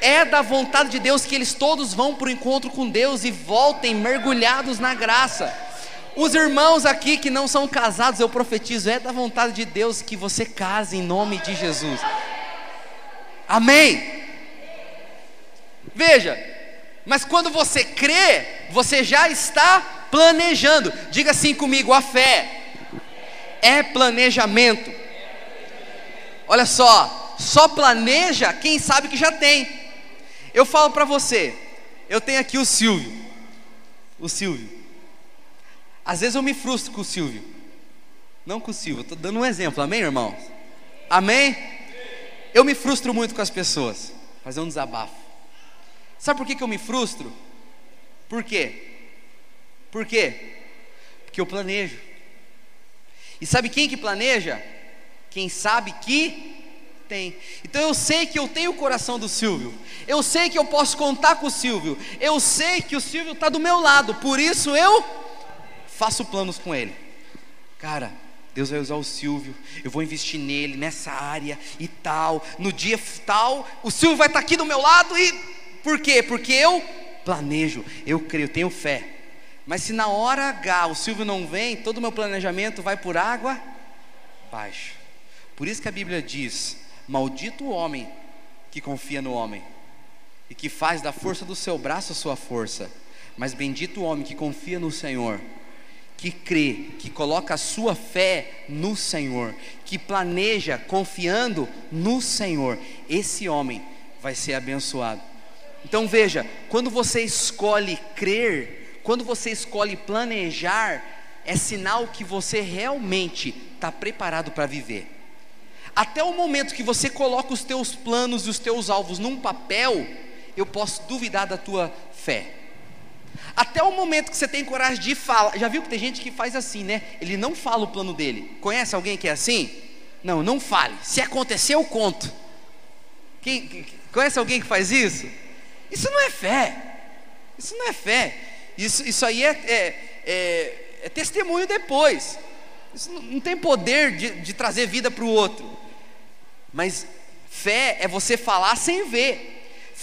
É da vontade de Deus que eles todos vão para o encontro com Deus e voltem mergulhados na graça. Os irmãos aqui que não são casados, eu profetizo, é da vontade de Deus que você case em nome de Jesus. Amém. Veja, mas quando você crê, você já está planejando. Diga assim comigo: a fé é planejamento. Olha só, só planeja quem sabe que já tem. Eu falo para você, eu tenho aqui o Silvio. O Silvio. Às vezes eu me frustro com o Silvio. Não com o Silvio, estou dando um exemplo, amém, irmãos? Amém? Eu me frustro muito com as pessoas. Fazer um desabafo. Sabe por que, que eu me frustro? Por quê? Por quê? Porque eu planejo. E sabe quem que planeja? Quem sabe que tem. Então eu sei que eu tenho o coração do Silvio. Eu sei que eu posso contar com o Silvio. Eu sei que o Silvio está do meu lado. Por isso eu faço planos com ele. Cara, Deus vai usar o Silvio, eu vou investir nele, nessa área e tal. No dia tal, o Silvio vai estar tá aqui do meu lado e por quê? Porque eu planejo, eu creio, tenho fé. Mas se na hora H o Silvio não vem, todo o meu planejamento vai por água abaixo. Por isso que a Bíblia diz: Maldito o homem que confia no homem e que faz da força do seu braço a sua força. Mas bendito o homem que confia no Senhor, que crê, que coloca a sua fé no Senhor, que planeja confiando no Senhor. Esse homem vai ser abençoado. Então veja, quando você escolhe crer, quando você escolhe planejar, é sinal que você realmente está preparado para viver. Até o momento que você coloca os teus planos e os teus alvos num papel, eu posso duvidar da tua fé. Até o momento que você tem coragem de falar, já viu que tem gente que faz assim, né? Ele não fala o plano dele. Conhece alguém que é assim? Não, não fale. Se acontecer, eu conto. Quem, conhece alguém que faz isso? Isso não é fé. Isso não é fé. Isso, isso aí é, é, é, é testemunho depois. Isso não, não tem poder de, de trazer vida para o outro. Mas fé é você falar sem ver.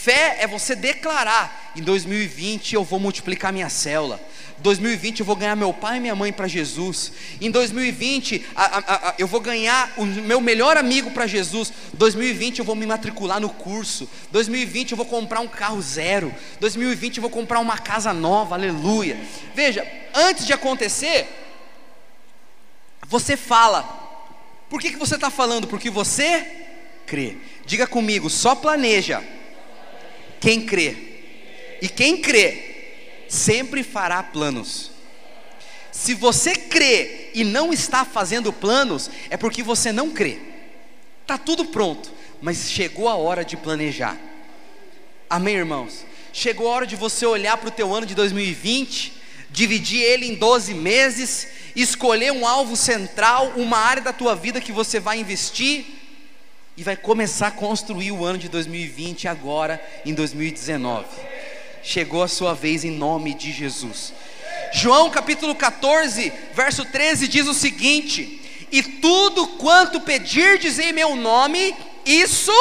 Fé é você declarar: em 2020 eu vou multiplicar minha célula. 2020 eu vou ganhar meu pai e minha mãe para Jesus. Em 2020 a, a, a, eu vou ganhar o meu melhor amigo para Jesus. 2020 eu vou me matricular no curso. 2020 eu vou comprar um carro zero. 2020 eu vou comprar uma casa nova. Aleluia. Veja, antes de acontecer, você fala. Por que, que você está falando? Porque você crê. Diga comigo, só planeja quem crê. E quem crê sempre fará planos. Se você crê e não está fazendo planos, é porque você não crê. Tá tudo pronto, mas chegou a hora de planejar. Amém, irmãos. Chegou a hora de você olhar para o teu ano de 2020, dividir ele em 12 meses, escolher um alvo central, uma área da tua vida que você vai investir e vai começar a construir o ano de 2020 agora em 2019. Chegou a sua vez em nome de Jesus. João capítulo 14, verso 13 diz o seguinte: E tudo quanto pedirdes em meu nome, isso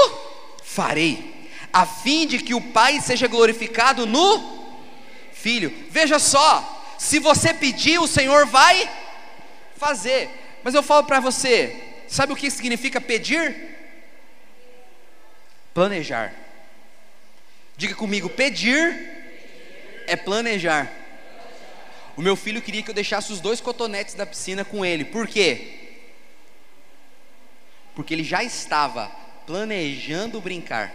farei, a fim de que o Pai seja glorificado no Filho. Veja só, se você pedir, o Senhor vai fazer. Mas eu falo para você, sabe o que significa pedir? Planejar. Diga comigo, pedir é planejar. O meu filho queria que eu deixasse os dois cotonetes da piscina com ele. Por quê? Porque ele já estava planejando brincar.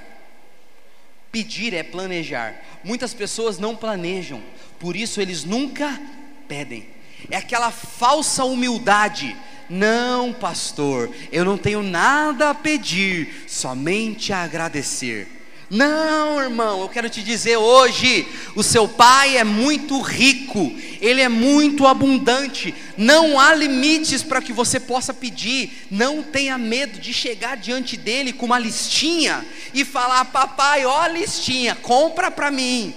Pedir é planejar. Muitas pessoas não planejam, por isso eles nunca pedem. É aquela falsa humildade não, pastor, eu não tenho nada a pedir, somente a agradecer. Não, irmão, eu quero te dizer hoje: o seu pai é muito rico, ele é muito abundante, não há limites para que você possa pedir. Não tenha medo de chegar diante dele com uma listinha e falar: Papai, ó listinha, compra para mim.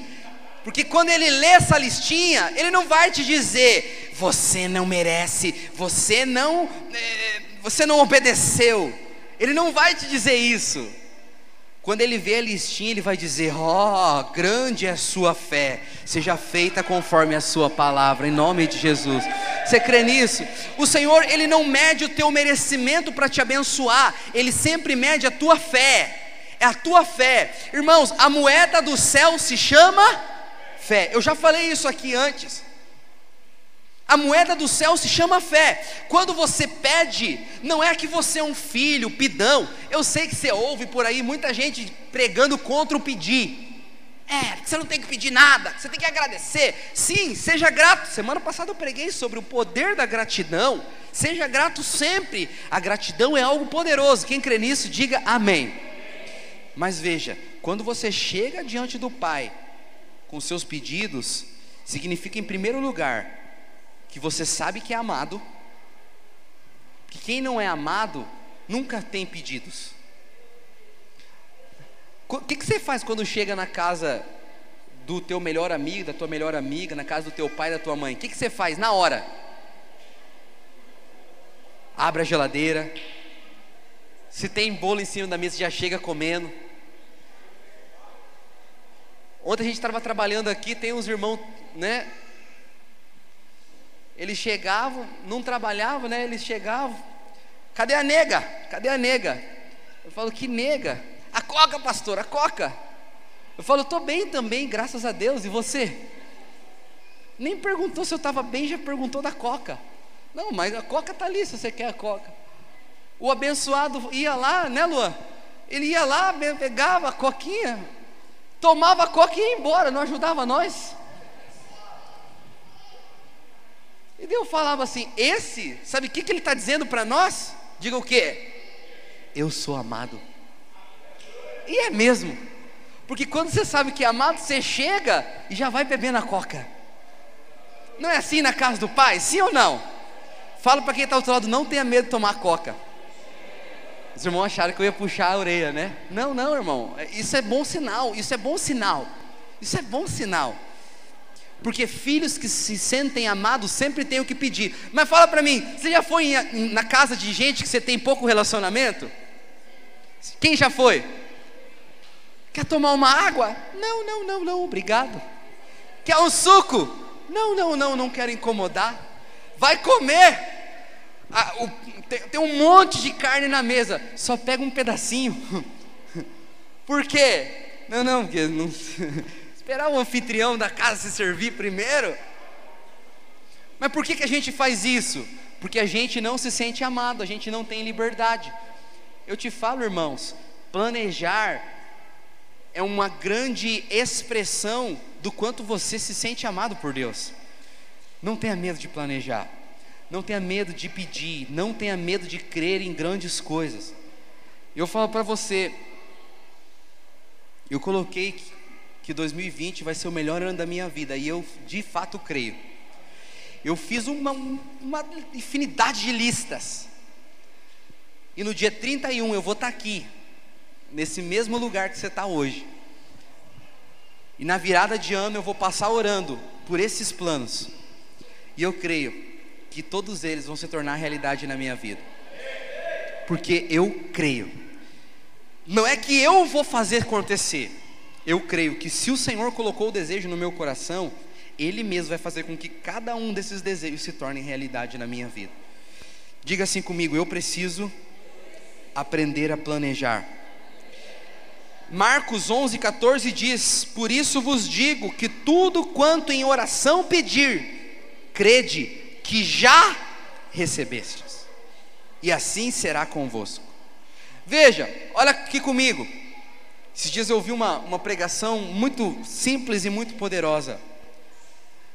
Porque quando ele lê essa listinha, ele não vai te dizer: você não merece, você não, é, você não obedeceu. Ele não vai te dizer isso. Quando ele vê a listinha, ele vai dizer: Ó, oh, grande é a sua fé, seja feita conforme a sua palavra, em nome de Jesus. Você crê nisso? O Senhor, Ele não mede o teu merecimento para te abençoar, Ele sempre mede a tua fé. É a tua fé, irmãos. A moeda do céu se chama fé. Eu já falei isso aqui antes. A moeda do céu se chama fé. Quando você pede, não é que você é um filho, pidão. Eu sei que você ouve por aí muita gente pregando contra o pedir. É, você não tem que pedir nada, você tem que agradecer. Sim, seja grato. Semana passada eu preguei sobre o poder da gratidão. Seja grato sempre. A gratidão é algo poderoso. Quem crê nisso, diga amém. Mas veja, quando você chega diante do Pai com seus pedidos, significa em primeiro lugar que você sabe que é amado, que quem não é amado nunca tem pedidos. O que, que você faz quando chega na casa do teu melhor amigo, da tua melhor amiga, na casa do teu pai, da tua mãe? O que, que você faz na hora? Abre a geladeira. Se tem bolo em cima da mesa, já chega comendo. Ontem a gente estava trabalhando aqui, tem uns irmãos, né? Eles chegavam, não trabalhavam, né? Eles chegavam. Cadê a nega? Cadê a nega? Eu falo, que nega? A coca, pastor, a coca. Eu falo, estou bem também, graças a Deus. E você? Nem perguntou se eu estava bem, já perguntou da coca. Não, mas a coca está ali se você quer a coca. O abençoado ia lá, né, Luan? Ele ia lá, pegava a coquinha, tomava coca e ia embora, não ajudava nós. E Deus falava assim: esse, sabe o que, que ele está dizendo para nós? Diga o que? Eu sou amado. E é mesmo. Porque quando você sabe que é amado, você chega e já vai beber na coca. Não é assim na casa do pai? Sim ou não? Fala para quem está ao outro lado, não tenha medo de tomar coca. Os irmãos acharam que eu ia puxar a orelha, né? Não, não, irmão. Isso é bom sinal. Isso é bom sinal. Isso é bom sinal. Porque filhos que se sentem amados sempre têm o que pedir. Mas fala para mim, você já foi na casa de gente que você tem pouco relacionamento? Quem já foi? Quer tomar uma água? Não, não, não, não, obrigado. Quer um suco? Não, não, não, não quero incomodar. Vai comer. Ah, o, tem, tem um monte de carne na mesa, só pega um pedacinho. Por quê? Não, não, porque não, esperar o anfitrião da casa se servir primeiro. Mas por que, que a gente faz isso? Porque a gente não se sente amado, a gente não tem liberdade. Eu te falo, irmãos, planejar é uma grande expressão do quanto você se sente amado por Deus. Não tenha medo de planejar, não tenha medo de pedir, não tenha medo de crer em grandes coisas. Eu falo para você, eu coloquei que 2020 vai ser o melhor ano da minha vida e eu de fato creio. Eu fiz uma, uma infinidade de listas. E no dia 31 eu vou estar tá aqui nesse mesmo lugar que você está hoje. E na virada de ano eu vou passar orando por esses planos. E eu creio que todos eles vão se tornar realidade na minha vida. Porque eu creio. Não é que eu vou fazer acontecer. Eu creio que se o Senhor colocou o desejo no meu coração, Ele mesmo vai fazer com que cada um desses desejos se torne realidade na minha vida. Diga assim comigo: eu preciso aprender a planejar. Marcos 11, 14 diz: Por isso vos digo que tudo quanto em oração pedir, crede que já recebestes, e assim será convosco. Veja, olha aqui comigo. Esses dias eu ouvi uma, uma pregação muito simples e muito poderosa.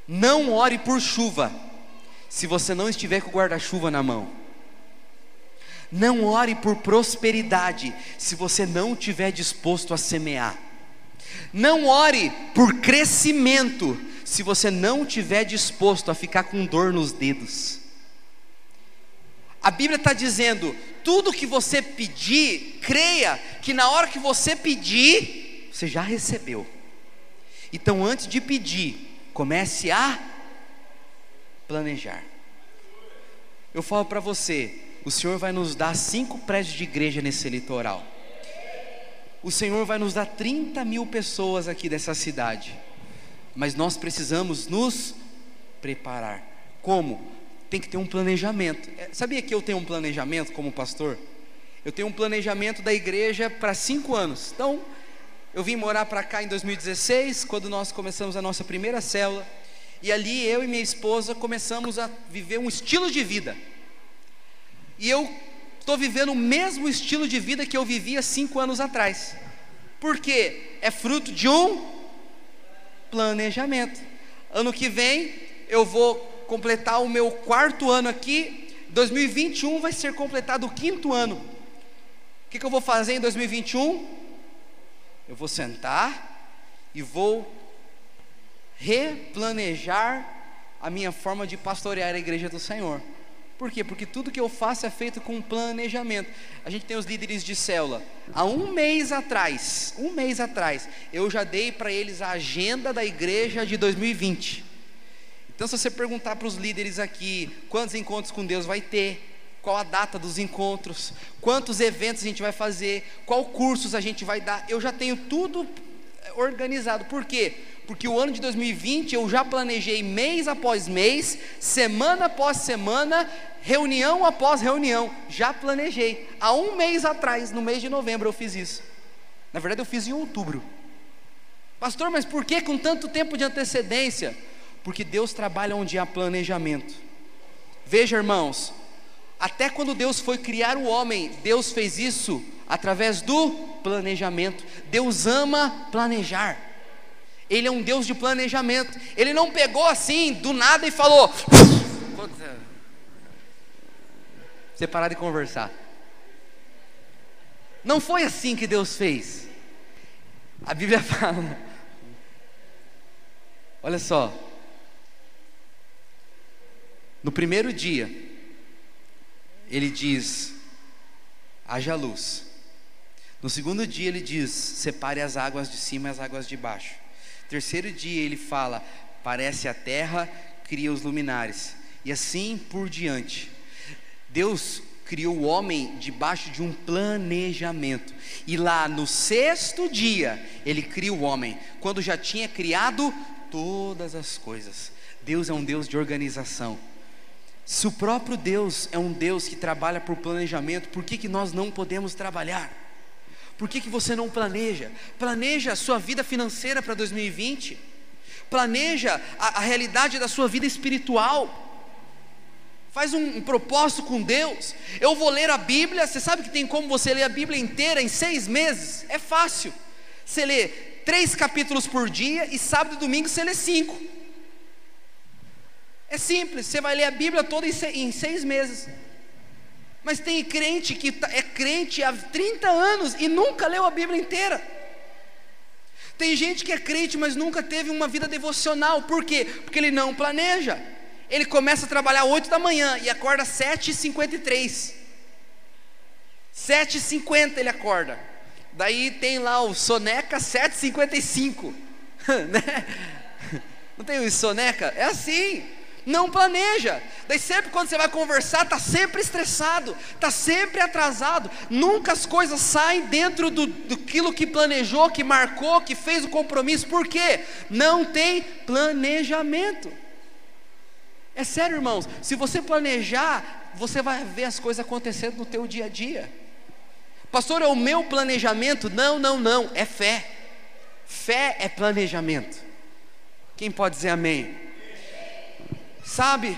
Não ore por chuva, se você não estiver com o guarda-chuva na mão. Não ore por prosperidade se você não estiver disposto a semear. Não ore por crescimento se você não estiver disposto a ficar com dor nos dedos. A Bíblia está dizendo: tudo que você pedir, creia que na hora que você pedir, você já recebeu. Então, antes de pedir, comece a planejar. Eu falo para você, o Senhor vai nos dar cinco prédios de igreja nesse litoral. O Senhor vai nos dar 30 mil pessoas aqui dessa cidade. Mas nós precisamos nos preparar. Como? Tem que ter um planejamento. É, sabia que eu tenho um planejamento como pastor? Eu tenho um planejamento da igreja para cinco anos. Então, eu vim morar para cá em 2016, quando nós começamos a nossa primeira célula. E ali eu e minha esposa começamos a viver um estilo de vida e eu estou vivendo o mesmo estilo de vida que eu vivia cinco anos atrás. Por quê? É fruto de um planejamento. Ano que vem eu vou completar o meu quarto ano aqui. 2021 vai ser completado o quinto ano. O que, que eu vou fazer em 2021? Eu vou sentar e vou replanejar a minha forma de pastorear a igreja do Senhor. Por quê? Porque tudo que eu faço é feito com planejamento. A gente tem os líderes de célula. Há um mês atrás, um mês atrás, eu já dei para eles a agenda da igreja de 2020. Então, se você perguntar para os líderes aqui quantos encontros com Deus vai ter, qual a data dos encontros, quantos eventos a gente vai fazer, qual cursos a gente vai dar, eu já tenho tudo organizado. Por quê? Porque o ano de 2020 eu já planejei mês após mês, semana após semana, reunião após reunião, já planejei. Há um mês atrás, no mês de novembro, eu fiz isso. Na verdade, eu fiz em outubro. Pastor, mas por que com tanto tempo de antecedência? Porque Deus trabalha onde há planejamento. Veja, irmãos, até quando Deus foi criar o homem, Deus fez isso através do planejamento. Deus ama planejar. Ele é um Deus de planejamento. Ele não pegou assim do nada e falou: Você parar de conversar. Não foi assim que Deus fez. A Bíblia fala. Olha só. No primeiro dia, ele diz: haja luz. No segundo dia, ele diz: separe as águas de cima e as águas de baixo. Terceiro dia, ele fala: parece a terra, cria os luminares. E assim por diante. Deus criou o homem debaixo de um planejamento. E lá no sexto dia, ele cria o homem, quando já tinha criado todas as coisas. Deus é um Deus de organização. Se o próprio Deus é um Deus que trabalha por planejamento, por que, que nós não podemos trabalhar? Por que, que você não planeja? Planeja a sua vida financeira para 2020. Planeja a, a realidade da sua vida espiritual. Faz um, um, propósito com Deus. Eu vou ler a Bíblia. Você sabe que tem como você ler a Bíblia inteira em seis meses? É fácil. Você lê três capítulos por dia e sábado e domingo você lê cinco. É simples. Você vai ler a Bíblia toda em seis, em seis meses. Mas tem crente que tá, é crente há 30 anos e nunca leu a Bíblia inteira. Tem gente que é crente, mas nunca teve uma vida devocional. Por quê? Porque ele não planeja ele começa a trabalhar 8 da manhã e acorda 7h53. 7h50 ele acorda. Daí tem lá o Soneca 7h55. né? Não tem o Soneca? É assim. Não planeja. Daí sempre quando você vai conversar, está sempre estressado, está sempre atrasado. Nunca as coisas saem dentro do, do que planejou, que marcou, que fez o compromisso. Por quê? Não tem planejamento. É sério, irmãos. Se você planejar, você vai ver as coisas acontecendo no teu dia a dia. Pastor, é o meu planejamento? Não, não, não. É fé. Fé é planejamento. Quem pode dizer amém? Sabe?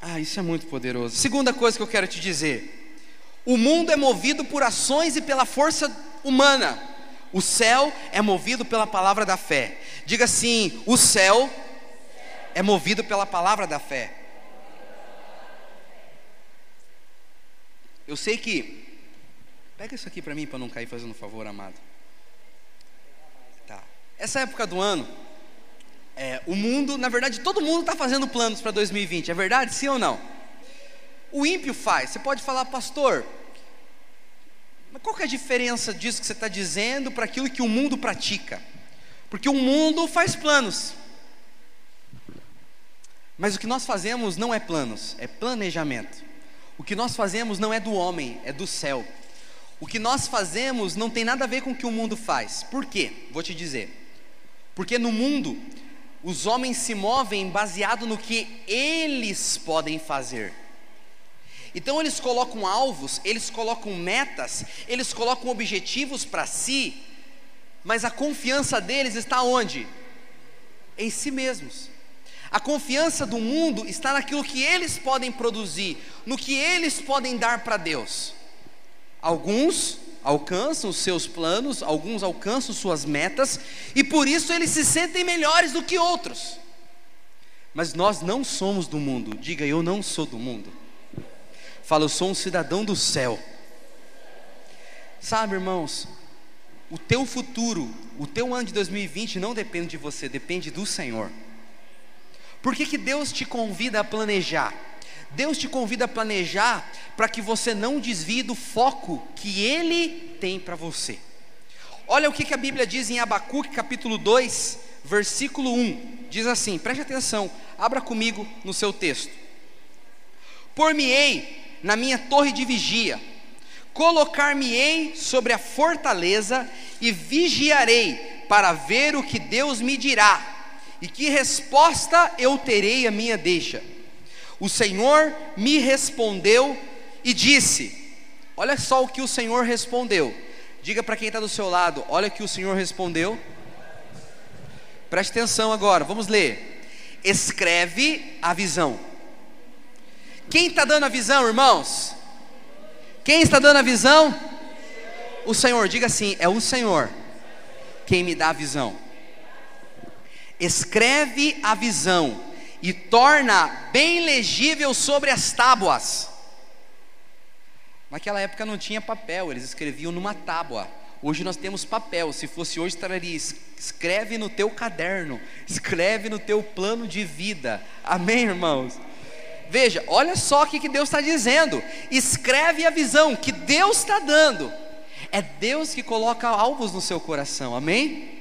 Ah, isso é muito poderoso. Segunda coisa que eu quero te dizer: o mundo é movido por ações e pela força humana. O céu é movido pela palavra da fé. Diga assim: o céu é movido pela palavra da fé. Eu sei que. Pega isso aqui para mim para não cair fazendo um favor, amado. Tá. Essa época do ano, é, o mundo, na verdade, todo mundo está fazendo planos para 2020. É verdade, sim ou não? O ímpio faz. Você pode falar, pastor. Mas qual é a diferença disso que você está dizendo para aquilo que o mundo pratica? Porque o mundo faz planos. Mas o que nós fazemos não é planos, é planejamento. O que nós fazemos não é do homem, é do céu. O que nós fazemos não tem nada a ver com o que o mundo faz. Por quê? Vou te dizer. Porque no mundo, os homens se movem baseado no que eles podem fazer. Então eles colocam alvos, eles colocam metas, eles colocam objetivos para si, mas a confiança deles está onde? Em si mesmos. A confiança do mundo está naquilo que eles podem produzir, no que eles podem dar para Deus. Alguns alcançam seus planos, alguns alcançam suas metas, e por isso eles se sentem melhores do que outros. Mas nós não somos do mundo, diga eu não sou do mundo. Fala, eu sou um cidadão do céu. Sabe, irmãos, o teu futuro, o teu ano de 2020 não depende de você, depende do Senhor. Por que, que Deus te convida a planejar? Deus te convida a planejar para que você não desvie do foco que Ele tem para você. Olha o que, que a Bíblia diz em Abacuque capítulo 2, versículo 1. Diz assim: preste atenção, abra comigo no seu texto. Por-me-ei na minha torre de vigia, colocar-me-ei sobre a fortaleza e vigiarei para ver o que Deus me dirá e que resposta eu terei a minha deixa? O Senhor me respondeu e disse: Olha só o que o Senhor respondeu. Diga para quem está do seu lado: Olha o que o Senhor respondeu. Preste atenção agora, vamos ler. Escreve a visão. Quem está dando a visão, irmãos? Quem está dando a visão? O Senhor, diga assim: é o Senhor quem me dá a visão. Escreve a visão e torna bem legível sobre as tábuas. Naquela época não tinha papel, eles escreviam numa tábua. Hoje nós temos papel. Se fosse hoje, estaria escreve no teu caderno, escreve no teu plano de vida. Amém, irmãos? Veja, olha só o que Deus está dizendo. Escreve a visão que Deus está dando. É Deus que coloca alvos no seu coração, amém?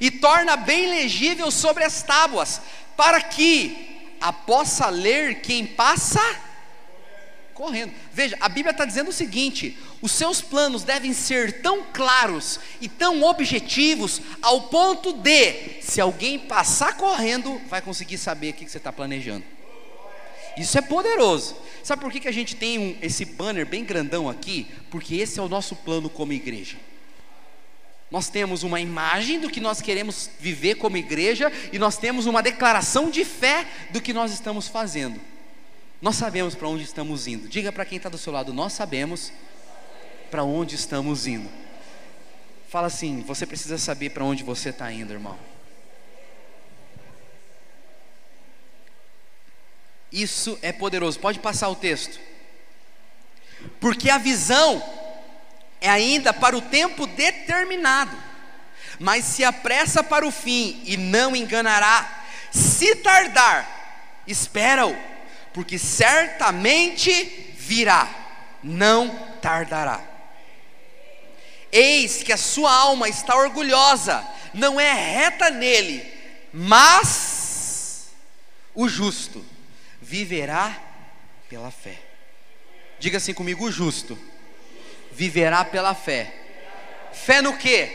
E torna bem legível sobre as tábuas, para que a possa ler quem passa correndo. Veja, a Bíblia está dizendo o seguinte: os seus planos devem ser tão claros e tão objetivos, ao ponto de, se alguém passar correndo, vai conseguir saber o que você está planejando. Isso é poderoso. Sabe por que, que a gente tem um, esse banner bem grandão aqui? Porque esse é o nosso plano como igreja. Nós temos uma imagem do que nós queremos viver como igreja e nós temos uma declaração de fé do que nós estamos fazendo. Nós sabemos para onde estamos indo. Diga para quem está do seu lado: nós sabemos para onde estamos indo. Fala assim: você precisa saber para onde você está indo, irmão. Isso é poderoso. Pode passar o texto. Porque a visão é ainda para o tempo determinado, mas se apressa para o fim e não enganará. Se tardar, espera-o, porque certamente virá, não tardará. Eis que a sua alma está orgulhosa, não é reta nele, mas o justo viverá pela fé. Diga assim comigo: o justo viverá pela fé. Fé no que?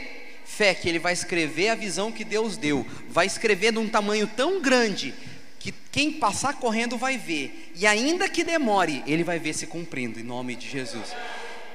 Fé que ele vai escrever a visão que Deus deu, vai escrever num tamanho tão grande que quem passar correndo vai ver, e ainda que demore, ele vai ver se cumprindo, em nome de Jesus.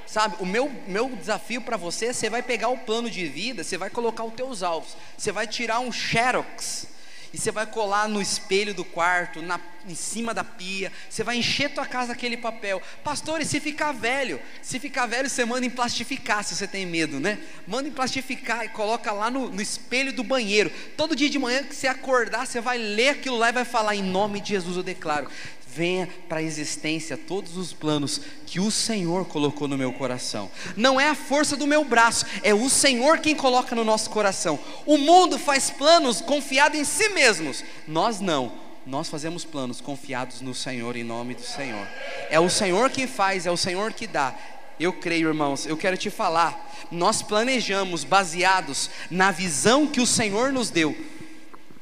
Sabe, o meu, meu desafio para você, você vai pegar o plano de vida, você vai colocar os teus alvos, você vai tirar um xerox e você vai colar no espelho do quarto, na, em cima da pia, você vai encher tua casa aquele papel. Pastor, e se ficar velho? Se ficar velho, você manda em plastificar, se você tem medo, né? Manda em plastificar e coloca lá no, no espelho do banheiro. Todo dia de manhã que você acordar, você vai ler aquilo lá e vai falar: em nome de Jesus eu declaro venha para a existência todos os planos que o Senhor colocou no meu coração. Não é a força do meu braço, é o Senhor quem coloca no nosso coração. O mundo faz planos confiado em si mesmos, nós não. Nós fazemos planos confiados no Senhor, em nome do Senhor. É o Senhor quem faz, é o Senhor que dá. Eu creio, irmãos, eu quero te falar. Nós planejamos baseados na visão que o Senhor nos deu.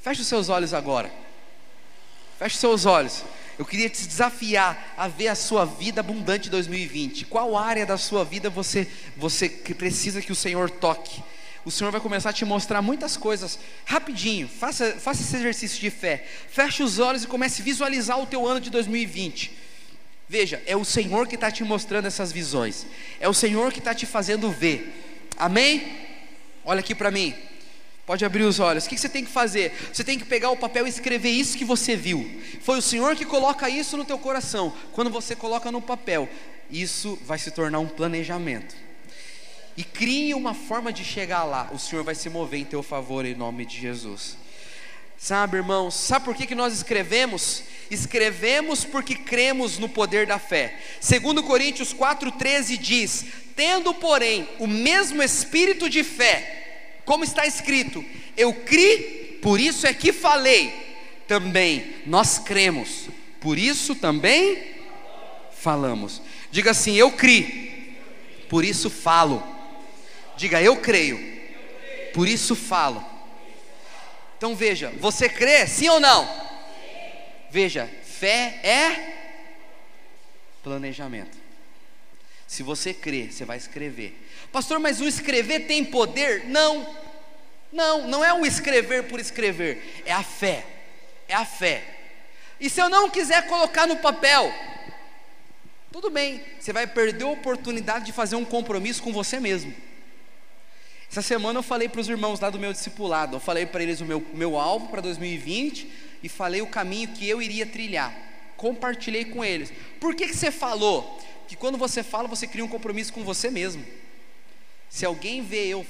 Feche os seus olhos agora. Feche os seus olhos. Eu queria te desafiar a ver a sua vida abundante 2020. Qual área da sua vida você você precisa que o Senhor toque? O Senhor vai começar a te mostrar muitas coisas rapidinho. Faça, faça esse exercício de fé. Feche os olhos e comece a visualizar o teu ano de 2020. Veja, é o Senhor que está te mostrando essas visões. É o Senhor que está te fazendo ver. Amém? Olha aqui para mim. Pode abrir os olhos. O que você tem que fazer? Você tem que pegar o papel e escrever isso que você viu. Foi o Senhor que coloca isso no teu coração. Quando você coloca no papel, isso vai se tornar um planejamento. E crie uma forma de chegar lá. O Senhor vai se mover em teu favor em nome de Jesus. Sabe, irmãos, sabe por que, que nós escrevemos? Escrevemos porque cremos no poder da fé. Segundo Coríntios 4:13 diz: "Tendo, porém, o mesmo espírito de fé, como está escrito: Eu criei, por isso é que falei. Também nós cremos, por isso também falamos. Diga assim: Eu criei, por isso falo. Diga: Eu creio, por isso falo. Então veja, você crê, sim ou não? Veja, fé é planejamento. Se você crê, você vai escrever. Pastor, mas o escrever tem poder? Não. Não, não é o escrever por escrever, é a fé. É a fé. E se eu não quiser colocar no papel, tudo bem, você vai perder a oportunidade de fazer um compromisso com você mesmo. Essa semana eu falei para os irmãos lá do meu discipulado, eu falei para eles o meu, meu alvo para 2020 e falei o caminho que eu iria trilhar. Compartilhei com eles. Por que, que você falou? Que quando você fala, você cria um compromisso com você mesmo. Se alguém vê eu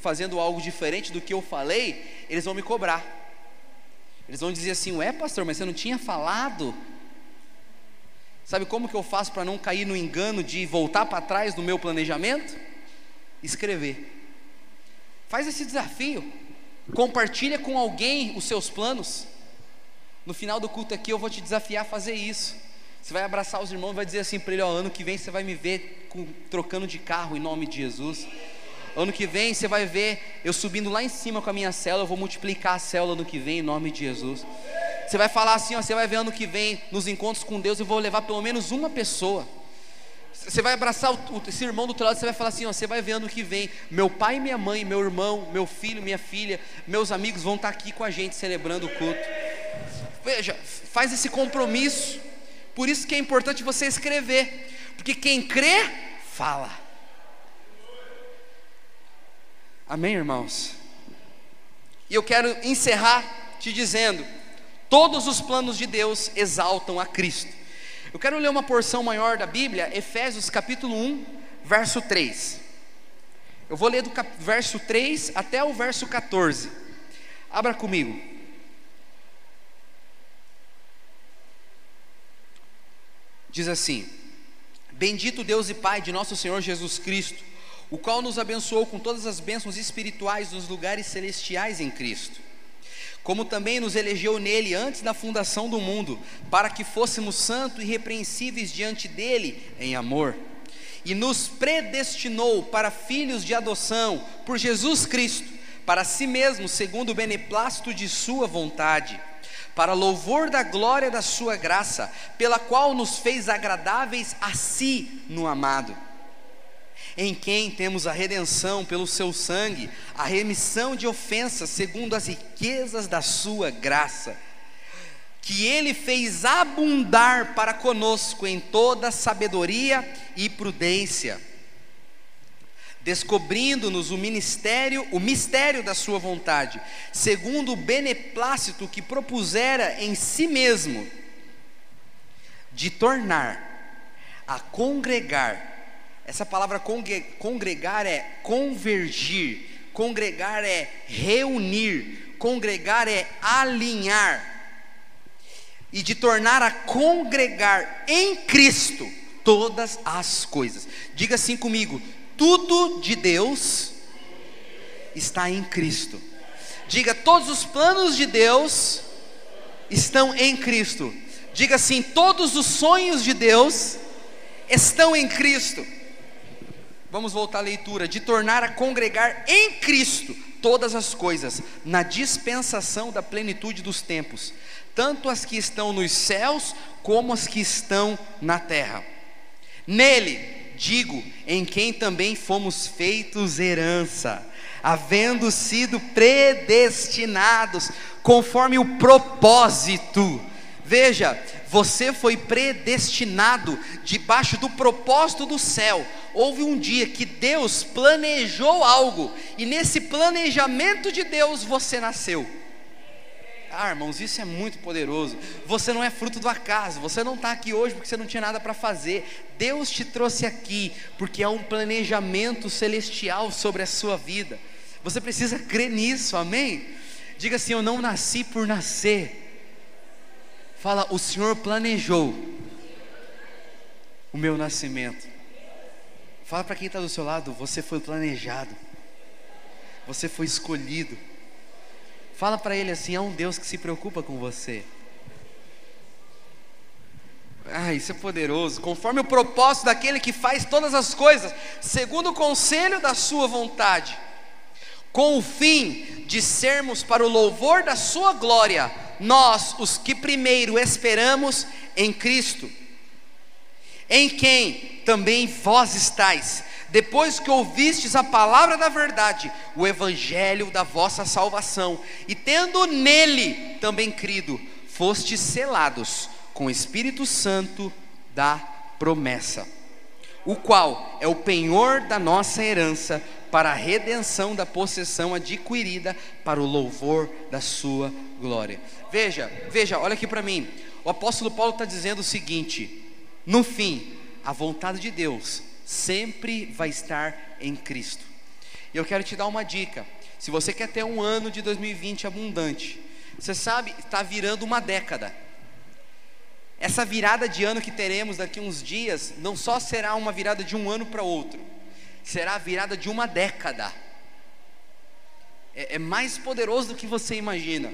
fazendo algo diferente do que eu falei, eles vão me cobrar. Eles vão dizer assim: Ué, pastor, mas você não tinha falado? Sabe como que eu faço para não cair no engano de voltar para trás no meu planejamento? Escrever. Faz esse desafio. Compartilha com alguém os seus planos. No final do culto aqui eu vou te desafiar a fazer isso. Você vai abraçar os irmãos e vai dizer assim para ele: ó, ano que vem você vai me ver com, trocando de carro em nome de Jesus. Ano que vem você vai ver eu subindo lá em cima com a minha célula, eu vou multiplicar a célula ano que vem em nome de Jesus. Você vai falar assim, ó, você vai ver ano que vem nos encontros com Deus, eu vou levar pelo menos uma pessoa. Você vai abraçar o, esse irmão do outro lado, você vai falar assim: ó, você vai ver ano que vem, meu pai, minha mãe, meu irmão, meu filho, minha filha, meus amigos vão estar aqui com a gente celebrando o culto. Veja, faz esse compromisso. Por isso que é importante você escrever, porque quem crê, fala. Amém, irmãos? E eu quero encerrar te dizendo: todos os planos de Deus exaltam a Cristo. Eu quero ler uma porção maior da Bíblia, Efésios capítulo 1, verso 3. Eu vou ler do cap... verso 3 até o verso 14. Abra comigo. Diz assim: Bendito Deus e Pai de nosso Senhor Jesus Cristo o qual nos abençoou com todas as bênçãos espirituais nos lugares celestiais em Cristo. Como também nos elegeu nele antes da fundação do mundo, para que fôssemos santos e irrepreensíveis diante dele em amor. E nos predestinou para filhos de adoção por Jesus Cristo, para si mesmo, segundo o beneplácito de Sua vontade, para louvor da glória da Sua graça, pela qual nos fez agradáveis a si no amado. Em quem temos a redenção pelo seu sangue, a remissão de ofensas segundo as riquezas da sua graça, que ele fez abundar para conosco em toda sabedoria e prudência, descobrindo-nos o ministério, o mistério da sua vontade, segundo o beneplácito que propusera em si mesmo, de tornar a congregar essa palavra congregar é convergir, congregar é reunir, congregar é alinhar, e de tornar a congregar em Cristo todas as coisas. Diga assim comigo: tudo de Deus está em Cristo. Diga, todos os planos de Deus estão em Cristo. Diga assim: todos os sonhos de Deus estão em Cristo. Vamos voltar à leitura. De tornar a congregar em Cristo todas as coisas, na dispensação da plenitude dos tempos, tanto as que estão nos céus, como as que estão na terra. Nele, digo, em quem também fomos feitos herança, havendo sido predestinados conforme o propósito. Veja, você foi predestinado debaixo do propósito do céu. Houve um dia que Deus planejou algo, e nesse planejamento de Deus você nasceu. Ah, irmãos, isso é muito poderoso. Você não é fruto do acaso, você não está aqui hoje porque você não tinha nada para fazer. Deus te trouxe aqui porque é um planejamento celestial sobre a sua vida. Você precisa crer nisso, amém? Diga assim: Eu não nasci por nascer Fala, o Senhor planejou o meu nascimento. Fala para quem está do seu lado, você foi planejado. Você foi escolhido. Fala para ele assim: há um Deus que se preocupa com você. Ah, isso é poderoso. Conforme o propósito daquele que faz todas as coisas, segundo o conselho da sua vontade, com o fim de sermos para o louvor da sua glória nós, os que primeiro esperamos em Cristo, em quem também vós estáis, depois que ouvistes a palavra da verdade, o evangelho da vossa salvação, e tendo nele também crido, fostes selados com o Espírito Santo da promessa, o qual é o penhor da nossa herança para a redenção da possessão adquirida para o louvor da sua glória. Veja, veja, olha aqui para mim. O apóstolo Paulo está dizendo o seguinte: no fim, a vontade de Deus sempre vai estar em Cristo. E eu quero te dar uma dica. Se você quer ter um ano de 2020 abundante, você sabe, está virando uma década. Essa virada de ano que teremos daqui uns dias não só será uma virada de um ano para outro, será a virada de uma década. É, é mais poderoso do que você imagina.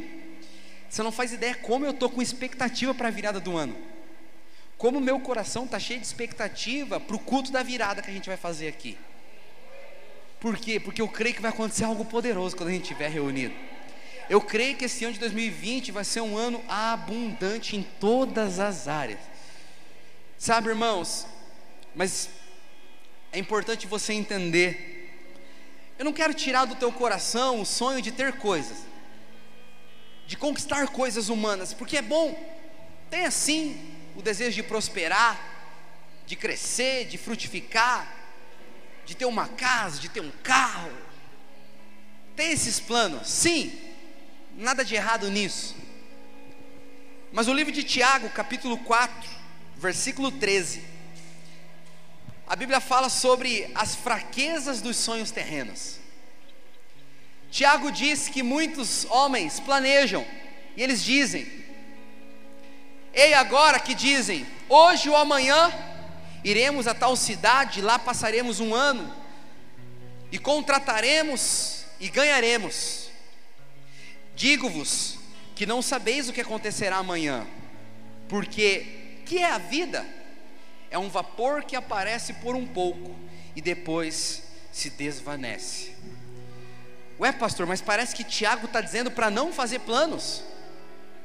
Você não faz ideia como eu estou com expectativa para a virada do ano. Como meu coração está cheio de expectativa para o culto da virada que a gente vai fazer aqui. Por quê? Porque eu creio que vai acontecer algo poderoso quando a gente estiver reunido. Eu creio que esse ano de 2020 vai ser um ano abundante em todas as áreas. Sabe, irmãos, mas é importante você entender. Eu não quero tirar do teu coração o sonho de ter coisas, de conquistar coisas humanas, porque é bom. Tem assim o desejo de prosperar, de crescer, de frutificar, de ter uma casa, de ter um carro. Tem esses planos? Sim, nada de errado nisso. Mas o livro de Tiago, capítulo 4, versículo 13, a Bíblia fala sobre as fraquezas dos sonhos terrenos. Tiago diz que muitos homens planejam, e eles dizem: Ei, agora que dizem, hoje ou amanhã iremos a tal cidade, lá passaremos um ano, e contrataremos e ganharemos. Digo-vos que não sabeis o que acontecerá amanhã, porque que é a vida? É um vapor que aparece por um pouco e depois se desvanece. Ué, pastor, mas parece que Tiago está dizendo para não fazer planos,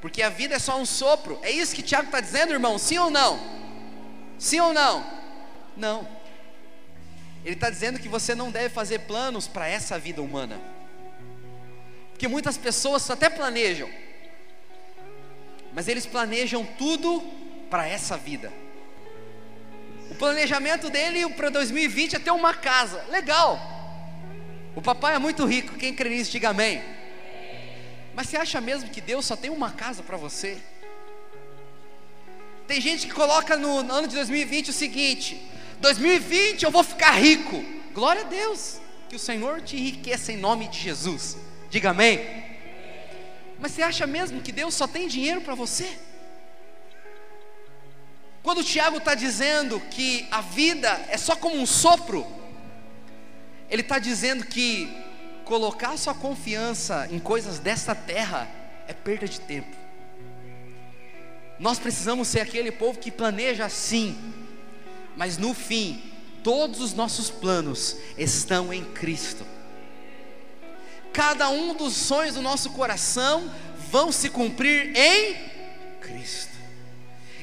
porque a vida é só um sopro. É isso que Tiago está dizendo, irmão? Sim ou não? Sim ou não? Não. Ele está dizendo que você não deve fazer planos para essa vida humana. Porque muitas pessoas até planejam, mas eles planejam tudo para essa vida. O planejamento dele para 2020 é ter uma casa, legal. O papai é muito rico, quem crê nisso, diga amém. Mas você acha mesmo que Deus só tem uma casa para você? Tem gente que coloca no ano de 2020 o seguinte: 2020 eu vou ficar rico. Glória a Deus, que o Senhor te enriqueça em nome de Jesus. Diga amém. Mas você acha mesmo que Deus só tem dinheiro para você? Quando o Tiago está dizendo que a vida é só como um sopro, ele está dizendo que colocar sua confiança em coisas desta terra é perda de tempo. Nós precisamos ser aquele povo que planeja assim, mas no fim, todos os nossos planos estão em Cristo cada um dos sonhos do nosso coração vão se cumprir em Cristo.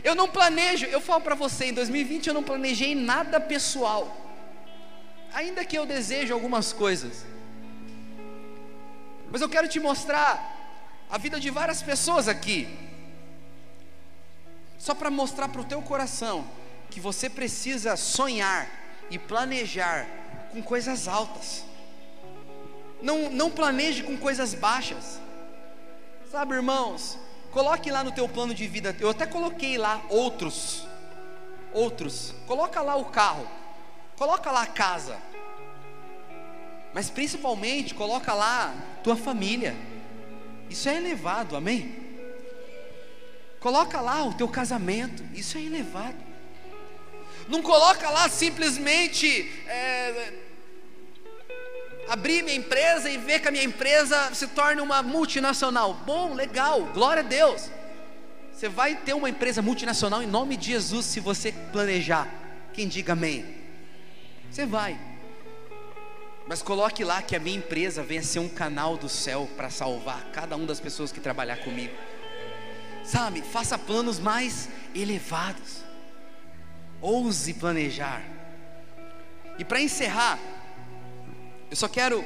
Eu não planejo, eu falo para você, em 2020 eu não planejei nada pessoal, ainda que eu deseje algumas coisas, mas eu quero te mostrar a vida de várias pessoas aqui, só para mostrar para o teu coração que você precisa sonhar e planejar com coisas altas. Não, não planeje com coisas baixas. Sabe, irmãos, coloque lá no teu plano de vida. Eu até coloquei lá outros. Outros. Coloca lá o carro. Coloca lá a casa. Mas principalmente coloca lá tua família. Isso é elevado, amém? Coloca lá o teu casamento. Isso é elevado. Não coloca lá simplesmente é, abrir minha empresa e ver que a minha empresa se torne uma multinacional. Bom, legal, glória a Deus. Você vai ter uma empresa multinacional em nome de Jesus se você planejar. Quem diga amém? Você vai. Mas coloque lá que a minha empresa venha ser um canal do céu para salvar cada uma das pessoas que trabalhar comigo. Sabe, faça planos mais elevados. Ouse planejar. E para encerrar, eu só quero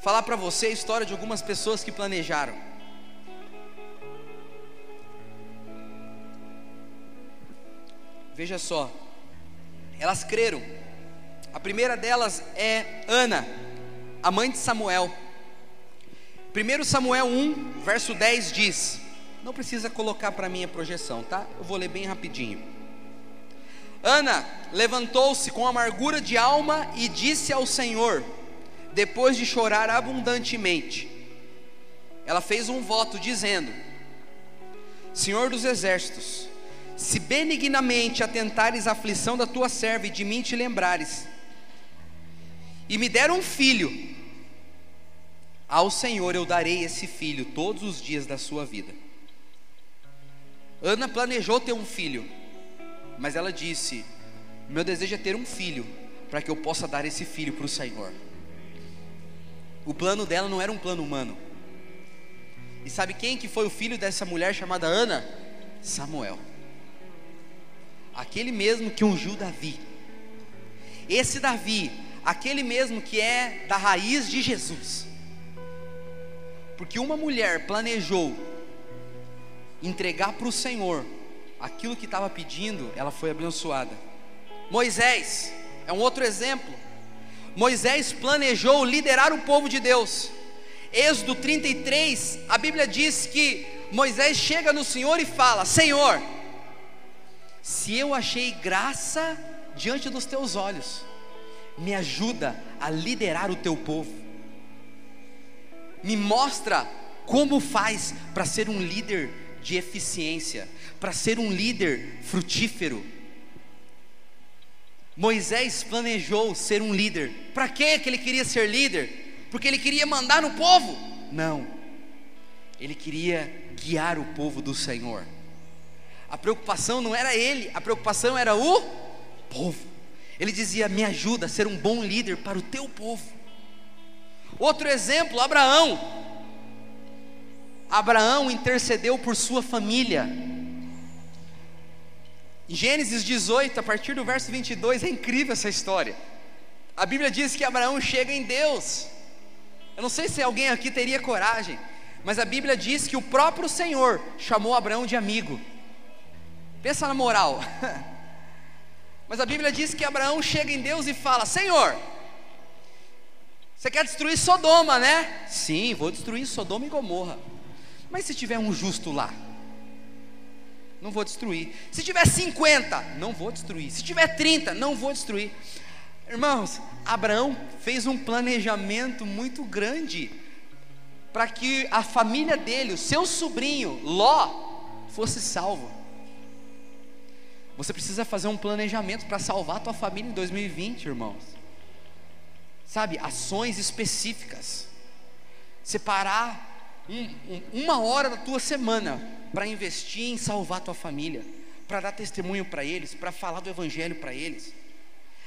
falar para você a história de algumas pessoas que planejaram. Veja só, elas creram A primeira delas é Ana, a mãe de Samuel. 1 Samuel 1, verso 10 diz: Não precisa colocar para mim a projeção, tá? Eu vou ler bem rapidinho. Ana levantou-se com amargura de alma e disse ao Senhor, depois de chorar abundantemente, ela fez um voto dizendo: Senhor dos exércitos, se benignamente atentares à aflição da tua serva e de mim te lembrares, e me deram um filho, ao Senhor eu darei esse filho todos os dias da sua vida. Ana planejou ter um filho, mas ela disse: Meu desejo é ter um filho, para que eu possa dar esse filho para o Senhor. O plano dela não era um plano humano. E sabe quem que foi o filho dessa mulher chamada Ana? Samuel. Aquele mesmo que ungiu Davi. Esse Davi, aquele mesmo que é da raiz de Jesus. Porque uma mulher planejou entregar para o Senhor aquilo que estava pedindo, ela foi abençoada. Moisés é um outro exemplo. Moisés planejou liderar o povo de Deus. Êxodo 33, a Bíblia diz que Moisés chega no Senhor e fala: Senhor, se eu achei graça diante dos teus olhos, me ajuda a liderar o teu povo. Me mostra como faz para ser um líder de eficiência, para ser um líder frutífero. Moisés planejou ser um líder. Para que ele queria ser líder? Porque ele queria mandar no povo? Não. Ele queria guiar o povo do Senhor. A preocupação não era ele, a preocupação era o povo. Ele dizia: Me ajuda a ser um bom líder para o teu povo. Outro exemplo, Abraão. Abraão intercedeu por sua família. Em Gênesis 18, a partir do verso 22, é incrível essa história. A Bíblia diz que Abraão chega em Deus. Eu não sei se alguém aqui teria coragem, mas a Bíblia diz que o próprio Senhor chamou Abraão de amigo. Pensa na moral. mas a Bíblia diz que Abraão chega em Deus e fala: Senhor, você quer destruir Sodoma, né? Sim, vou destruir Sodoma e Gomorra. Mas se tiver um justo lá? não vou destruir. Se tiver 50, não vou destruir. Se tiver 30, não vou destruir. Irmãos, Abraão fez um planejamento muito grande para que a família dele, o seu sobrinho, Ló, fosse salvo. Você precisa fazer um planejamento para salvar a tua família em 2020, irmãos. Sabe, ações específicas. Separar um, um, uma hora da tua semana para investir em salvar a tua família, para dar testemunho para eles, para falar do evangelho para eles.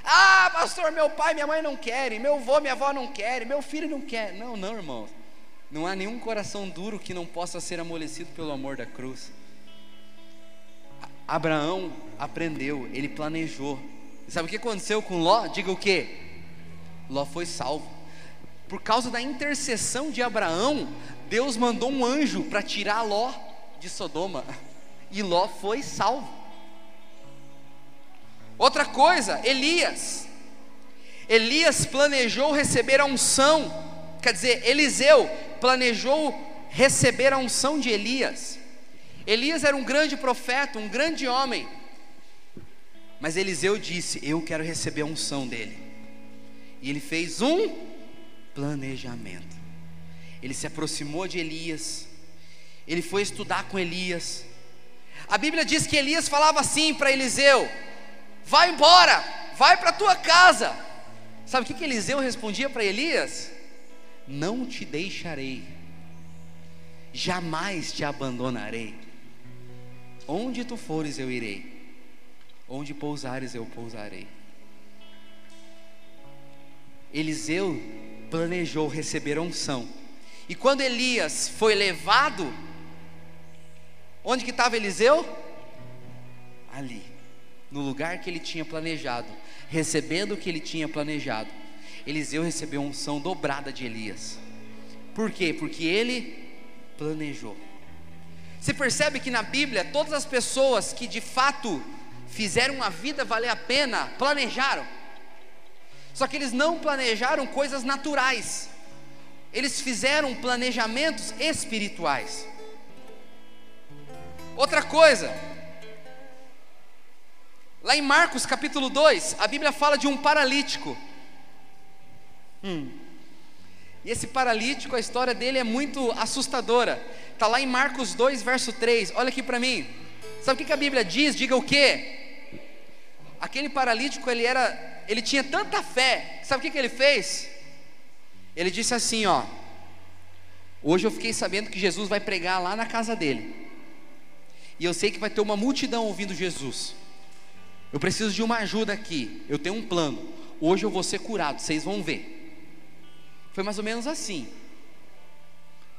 Ah, pastor, meu pai, minha mãe não querem, meu avô, minha avó não querem, meu filho não quer. Não, não, irmãos. Não há nenhum coração duro que não possa ser amolecido pelo amor da cruz. Abraão aprendeu, ele planejou. E sabe o que aconteceu com Ló? Diga o que? Ló foi salvo. Por causa da intercessão de Abraão, Deus mandou um anjo para tirar Ló de Sodoma e Ló foi salvo. Outra coisa, Elias. Elias planejou receber a unção, quer dizer, Eliseu planejou receber a unção de Elias. Elias era um grande profeta, um grande homem. Mas Eliseu disse: Eu quero receber a unção dele. E ele fez um planejamento. Ele se aproximou de Elias, ele foi estudar com Elias. A Bíblia diz que Elias falava assim para Eliseu: Vai embora, vai para tua casa. Sabe o que, que Eliseu respondia para Elias? Não te deixarei, jamais te abandonarei. Onde tu fores, eu irei, onde pousares, eu pousarei. Eliseu planejou receber a unção, e quando Elias foi levado Onde que estava Eliseu? Ali, no lugar que ele tinha planejado, recebendo o que ele tinha planejado. Eliseu recebeu a unção dobrada de Elias. Por quê? Porque ele planejou. Você percebe que na Bíblia todas as pessoas que de fato fizeram a vida valer a pena planejaram. Só que eles não planejaram coisas naturais, eles fizeram planejamentos espirituais. Outra coisa, lá em Marcos capítulo 2, a Bíblia fala de um paralítico. Hum. E esse paralítico, a história dele é muito assustadora. Está lá em Marcos 2, verso 3. Olha aqui para mim. Sabe o que a Bíblia diz? Diga o quê? Aquele paralítico, ele era, ele tinha tanta fé. Sabe o que, que ele fez? Ele disse assim, ó: Hoje eu fiquei sabendo que Jesus vai pregar lá na casa dele. E eu sei que vai ter uma multidão ouvindo Jesus. Eu preciso de uma ajuda aqui. Eu tenho um plano. Hoje eu vou ser curado, vocês vão ver. Foi mais ou menos assim.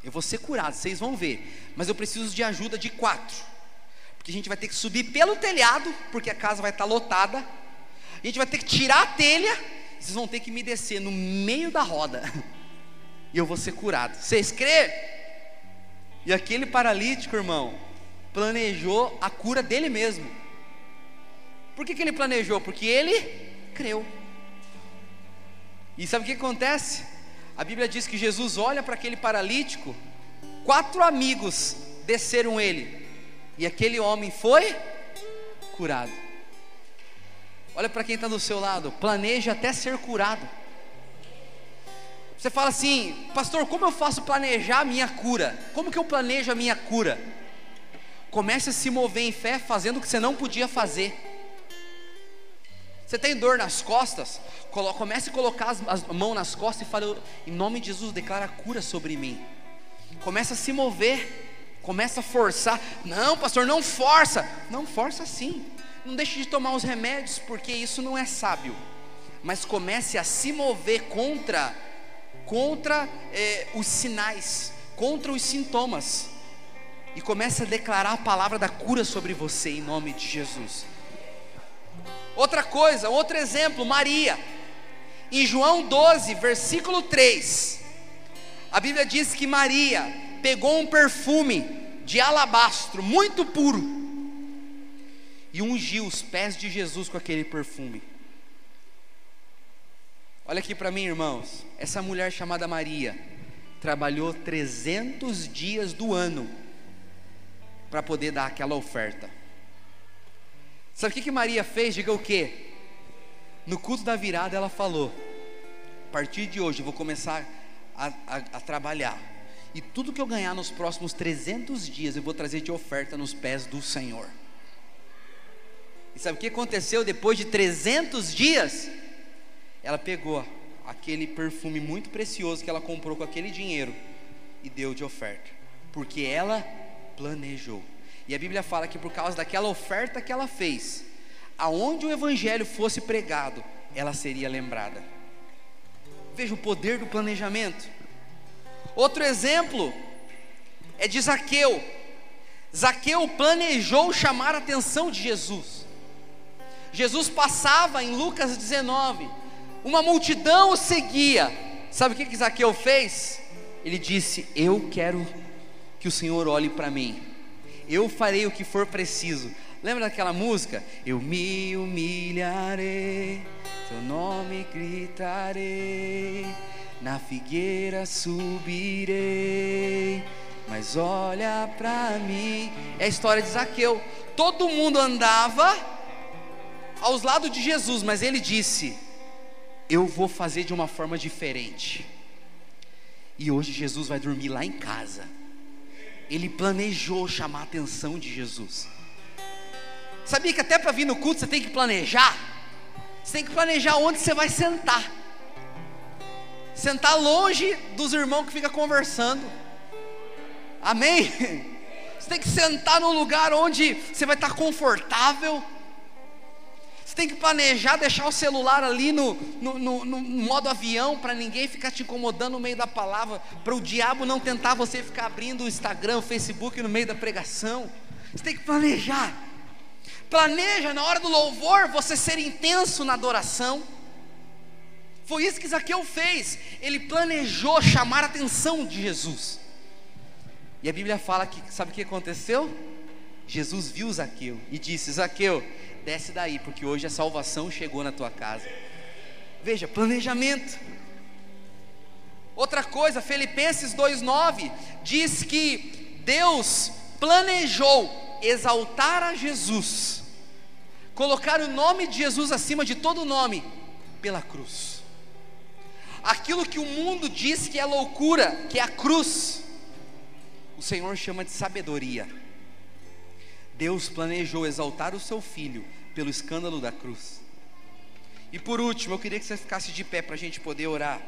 Eu vou ser curado, vocês vão ver. Mas eu preciso de ajuda de quatro. Porque a gente vai ter que subir pelo telhado, porque a casa vai estar lotada. A gente vai ter que tirar a telha. Vocês vão ter que me descer no meio da roda. E eu vou ser curado. Vocês crê? E aquele paralítico, irmão, planejou a cura dele mesmo. Por que, que ele planejou? Porque ele creu. E sabe o que acontece? A Bíblia diz que Jesus olha para aquele paralítico, quatro amigos desceram ele, e aquele homem foi curado. Olha para quem está do seu lado, planeja até ser curado. Você fala assim, pastor, como eu faço planejar a minha cura? Como que eu planejo a minha cura? Comece a se mover em fé fazendo o que você não podia fazer. Você tem dor nas costas? Comece a colocar as, as mãos nas costas e fale, em nome de Jesus, declara cura sobre mim. Comece a se mover, começa a forçar. Não, pastor, não força. Não força sim. Não deixe de tomar os remédios, porque isso não é sábio. Mas comece a se mover contra, contra eh, os sinais, contra os sintomas e comece a declarar a palavra da cura sobre você em nome de Jesus. Outra coisa, outro exemplo, Maria. Em João 12, versículo 3, a Bíblia diz que Maria pegou um perfume de alabastro muito puro e ungiu os pés de Jesus com aquele perfume. Olha aqui para mim, irmãos. Essa mulher chamada Maria trabalhou 300 dias do ano para poder dar aquela oferta. Sabe o que, que Maria fez? Diga o que? No culto da virada ela falou: a partir de hoje eu vou começar a, a, a trabalhar. E tudo que eu ganhar nos próximos 300 dias eu vou trazer de oferta nos pés do Senhor. E sabe o que aconteceu depois de 300 dias? Ela pegou aquele perfume muito precioso que ela comprou com aquele dinheiro e deu de oferta, porque ela planejou. E a Bíblia fala que por causa daquela oferta que ela fez, aonde o evangelho fosse pregado, ela seria lembrada. Veja o poder do planejamento. Outro exemplo é de Zaqueu. Zaqueu planejou chamar a atenção de Jesus. Jesus passava em Lucas 19, uma multidão o seguia. Sabe o que, que Zaqueu fez? Ele disse: Eu quero que o Senhor olhe para mim. Eu farei o que for preciso. Lembra daquela música? Eu me humilharei, teu nome gritarei, na figueira subirei, mas olha para mim. É a história de Zaqueu. Todo mundo andava aos lados de Jesus, mas ele disse: Eu vou fazer de uma forma diferente. E hoje Jesus vai dormir lá em casa ele planejou chamar a atenção de Jesus. Sabia que até para vir no culto você tem que planejar? Você tem que planejar onde você vai sentar. Sentar longe dos irmãos que ficam conversando. Amém? Você tem que sentar num lugar onde você vai estar confortável você tem que planejar, deixar o celular ali no, no, no, no modo avião, para ninguém ficar te incomodando no meio da palavra, para o diabo não tentar você ficar abrindo o Instagram, o Facebook no meio da pregação. Você tem que planejar. Planeja na hora do louvor você ser intenso na adoração. Foi isso que Zaqueu fez. Ele planejou chamar a atenção de Jesus. E a Bíblia fala que, sabe o que aconteceu? Jesus viu Zaqueu e disse: Zaqueu, desce daí, porque hoje a salvação chegou na tua casa. Veja, planejamento. Outra coisa, Filipenses 2,9 diz que Deus planejou exaltar a Jesus, colocar o nome de Jesus acima de todo nome, pela cruz. Aquilo que o mundo diz que é loucura, que é a cruz, o Senhor chama de sabedoria. Deus planejou exaltar o seu filho pelo escândalo da cruz. E por último, eu queria que você ficasse de pé para a gente poder orar.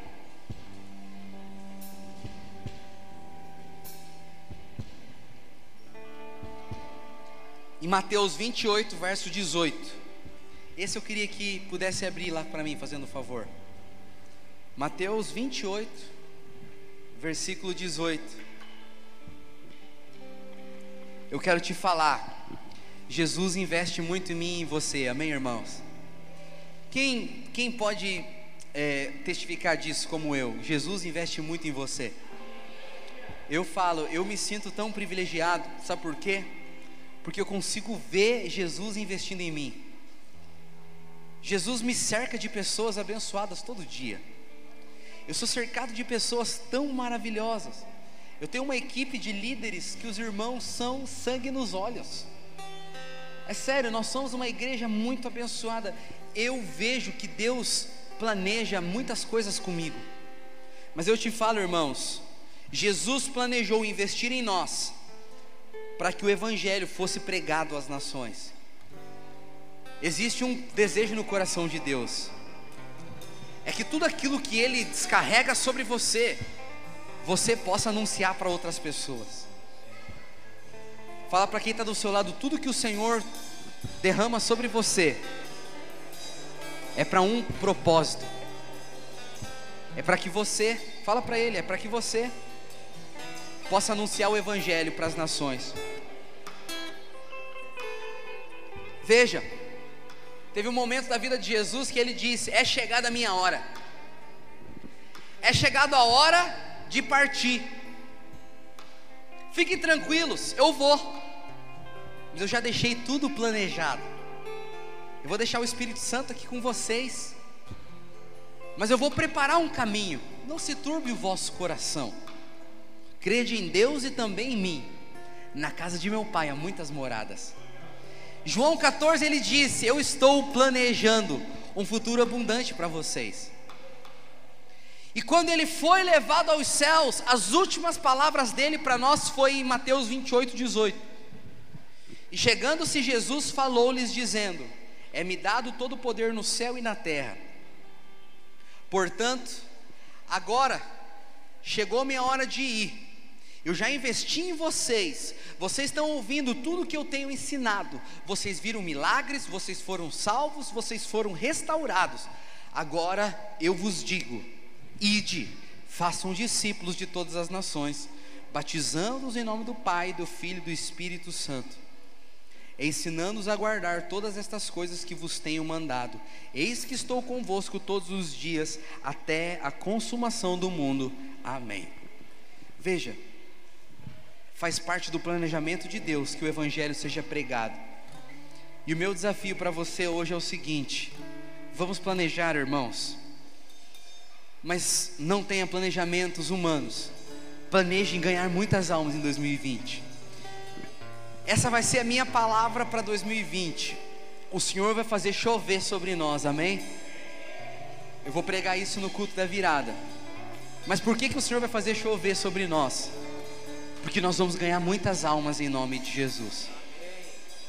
Em Mateus 28, verso 18. Esse eu queria que pudesse abrir lá para mim, fazendo um favor. Mateus 28, versículo 18. Eu quero te falar Jesus investe muito em mim e em você, amém, irmãos? Quem, quem pode é, testificar disso como eu? Jesus investe muito em você. Eu falo, eu me sinto tão privilegiado, sabe por quê? Porque eu consigo ver Jesus investindo em mim. Jesus me cerca de pessoas abençoadas todo dia. Eu sou cercado de pessoas tão maravilhosas. Eu tenho uma equipe de líderes que os irmãos são sangue nos olhos. É sério, nós somos uma igreja muito abençoada. Eu vejo que Deus planeja muitas coisas comigo. Mas eu te falo, irmãos, Jesus planejou investir em nós para que o evangelho fosse pregado às nações. Existe um desejo no coração de Deus. É que tudo aquilo que ele descarrega sobre você, você possa anunciar para outras pessoas. Fala para quem está do seu lado, tudo que o Senhor derrama sobre você é para um propósito. É para que você, fala para ele, é para que você possa anunciar o evangelho para as nações. Veja, teve um momento da vida de Jesus que ele disse: "É chegada a minha hora. É chegada a hora de partir. Fiquem tranquilos, eu vou. Mas eu já deixei tudo planejado. Eu vou deixar o Espírito Santo aqui com vocês. Mas eu vou preparar um caminho. Não se turbe o vosso coração. Crede em Deus e também em mim. Na casa de meu pai há muitas moradas. João 14 ele disse: Eu estou planejando um futuro abundante para vocês. E quando ele foi levado aos céus, as últimas palavras dele para nós foi em Mateus 28, 18. E chegando-se Jesus, falou-lhes, dizendo: É-me dado todo o poder no céu e na terra. Portanto, agora chegou minha hora de ir. Eu já investi em vocês. Vocês estão ouvindo tudo que eu tenho ensinado. Vocês viram milagres, vocês foram salvos, vocês foram restaurados. Agora eu vos digo: Ide, façam discípulos de todas as nações, batizando-os em nome do Pai, do Filho e do Espírito Santo, ensinando-os a guardar todas estas coisas que vos tenho mandado. Eis que estou convosco todos os dias, até a consumação do mundo. Amém. Veja, faz parte do planejamento de Deus que o Evangelho seja pregado. E o meu desafio para você hoje é o seguinte: vamos planejar, irmãos mas não tenha planejamentos humanos. Planeje em ganhar muitas almas em 2020. Essa vai ser a minha palavra para 2020. O Senhor vai fazer chover sobre nós, amém? Eu vou pregar isso no culto da virada. Mas por que, que o Senhor vai fazer chover sobre nós? Porque nós vamos ganhar muitas almas em nome de Jesus.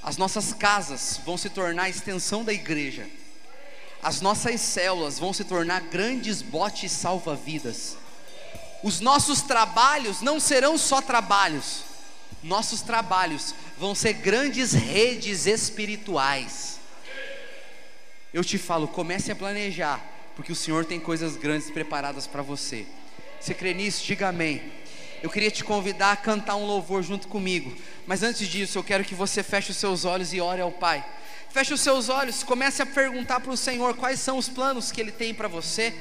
As nossas casas vão se tornar a extensão da igreja as nossas células vão se tornar grandes botes salva-vidas. Os nossos trabalhos não serão só trabalhos, nossos trabalhos vão ser grandes redes espirituais. Eu te falo, comece a planejar, porque o Senhor tem coisas grandes preparadas para você. Você crê nisso? Diga amém. Eu queria te convidar a cantar um louvor junto comigo, mas antes disso, eu quero que você feche os seus olhos e ore ao Pai. Feche os seus olhos, comece a perguntar para o Senhor quais são os planos que Ele tem para você.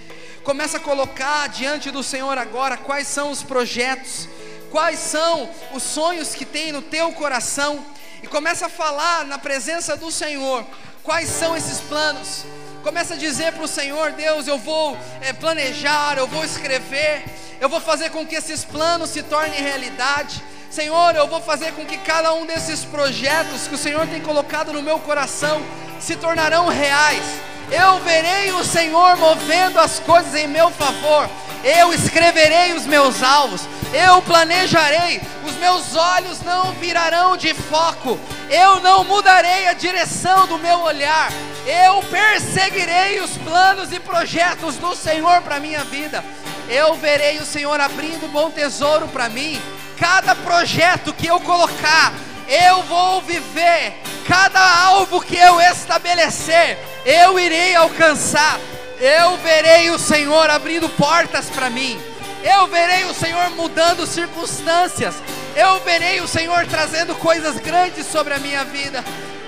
Comece a colocar diante do Senhor agora quais são os projetos, quais são os sonhos que tem no teu coração. E comece a falar na presença do Senhor quais são esses planos. Começa a dizer para o Senhor, Deus, eu vou é, planejar, eu vou escrever, eu vou fazer com que esses planos se tornem realidade. Senhor, eu vou fazer com que cada um desses projetos que o Senhor tem colocado no meu coração se tornarão reais. Eu verei o Senhor movendo as coisas em meu favor. Eu escreverei os meus alvos, eu planejarei, os meus olhos não virarão de foco, eu não mudarei a direção do meu olhar, eu perseguirei os planos e projetos do Senhor para minha vida, eu verei o Senhor abrindo bom tesouro para mim, cada projeto que eu colocar, eu vou viver, cada alvo que eu estabelecer, eu irei alcançar, eu verei o Senhor abrindo portas para mim. Eu verei o Senhor mudando circunstâncias. Eu verei o Senhor trazendo coisas grandes sobre a minha vida.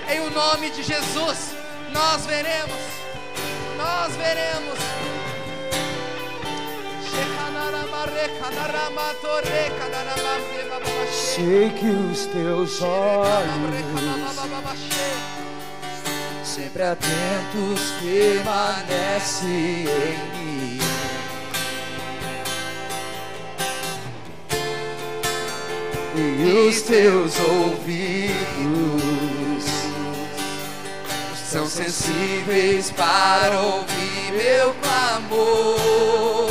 Em o nome de Jesus, nós veremos. Nós veremos. Sei que os teus olhos sempre atentos permanece em mim. E os teus ouvidos são sensíveis para ouvir meu clamor.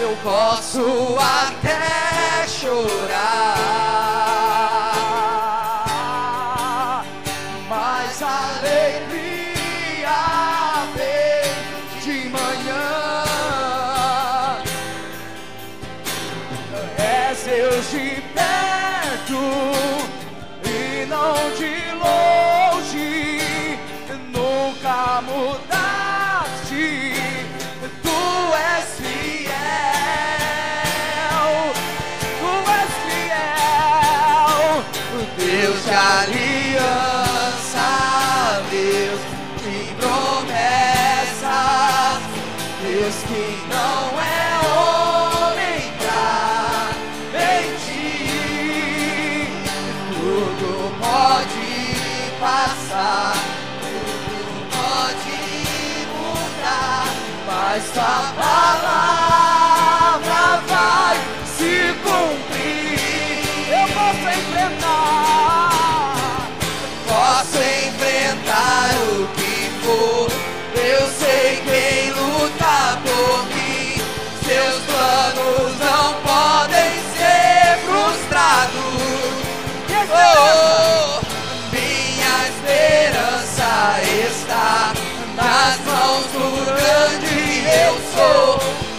Eu posso até chorar. passa, tudo pode mudar, mas tua palavra.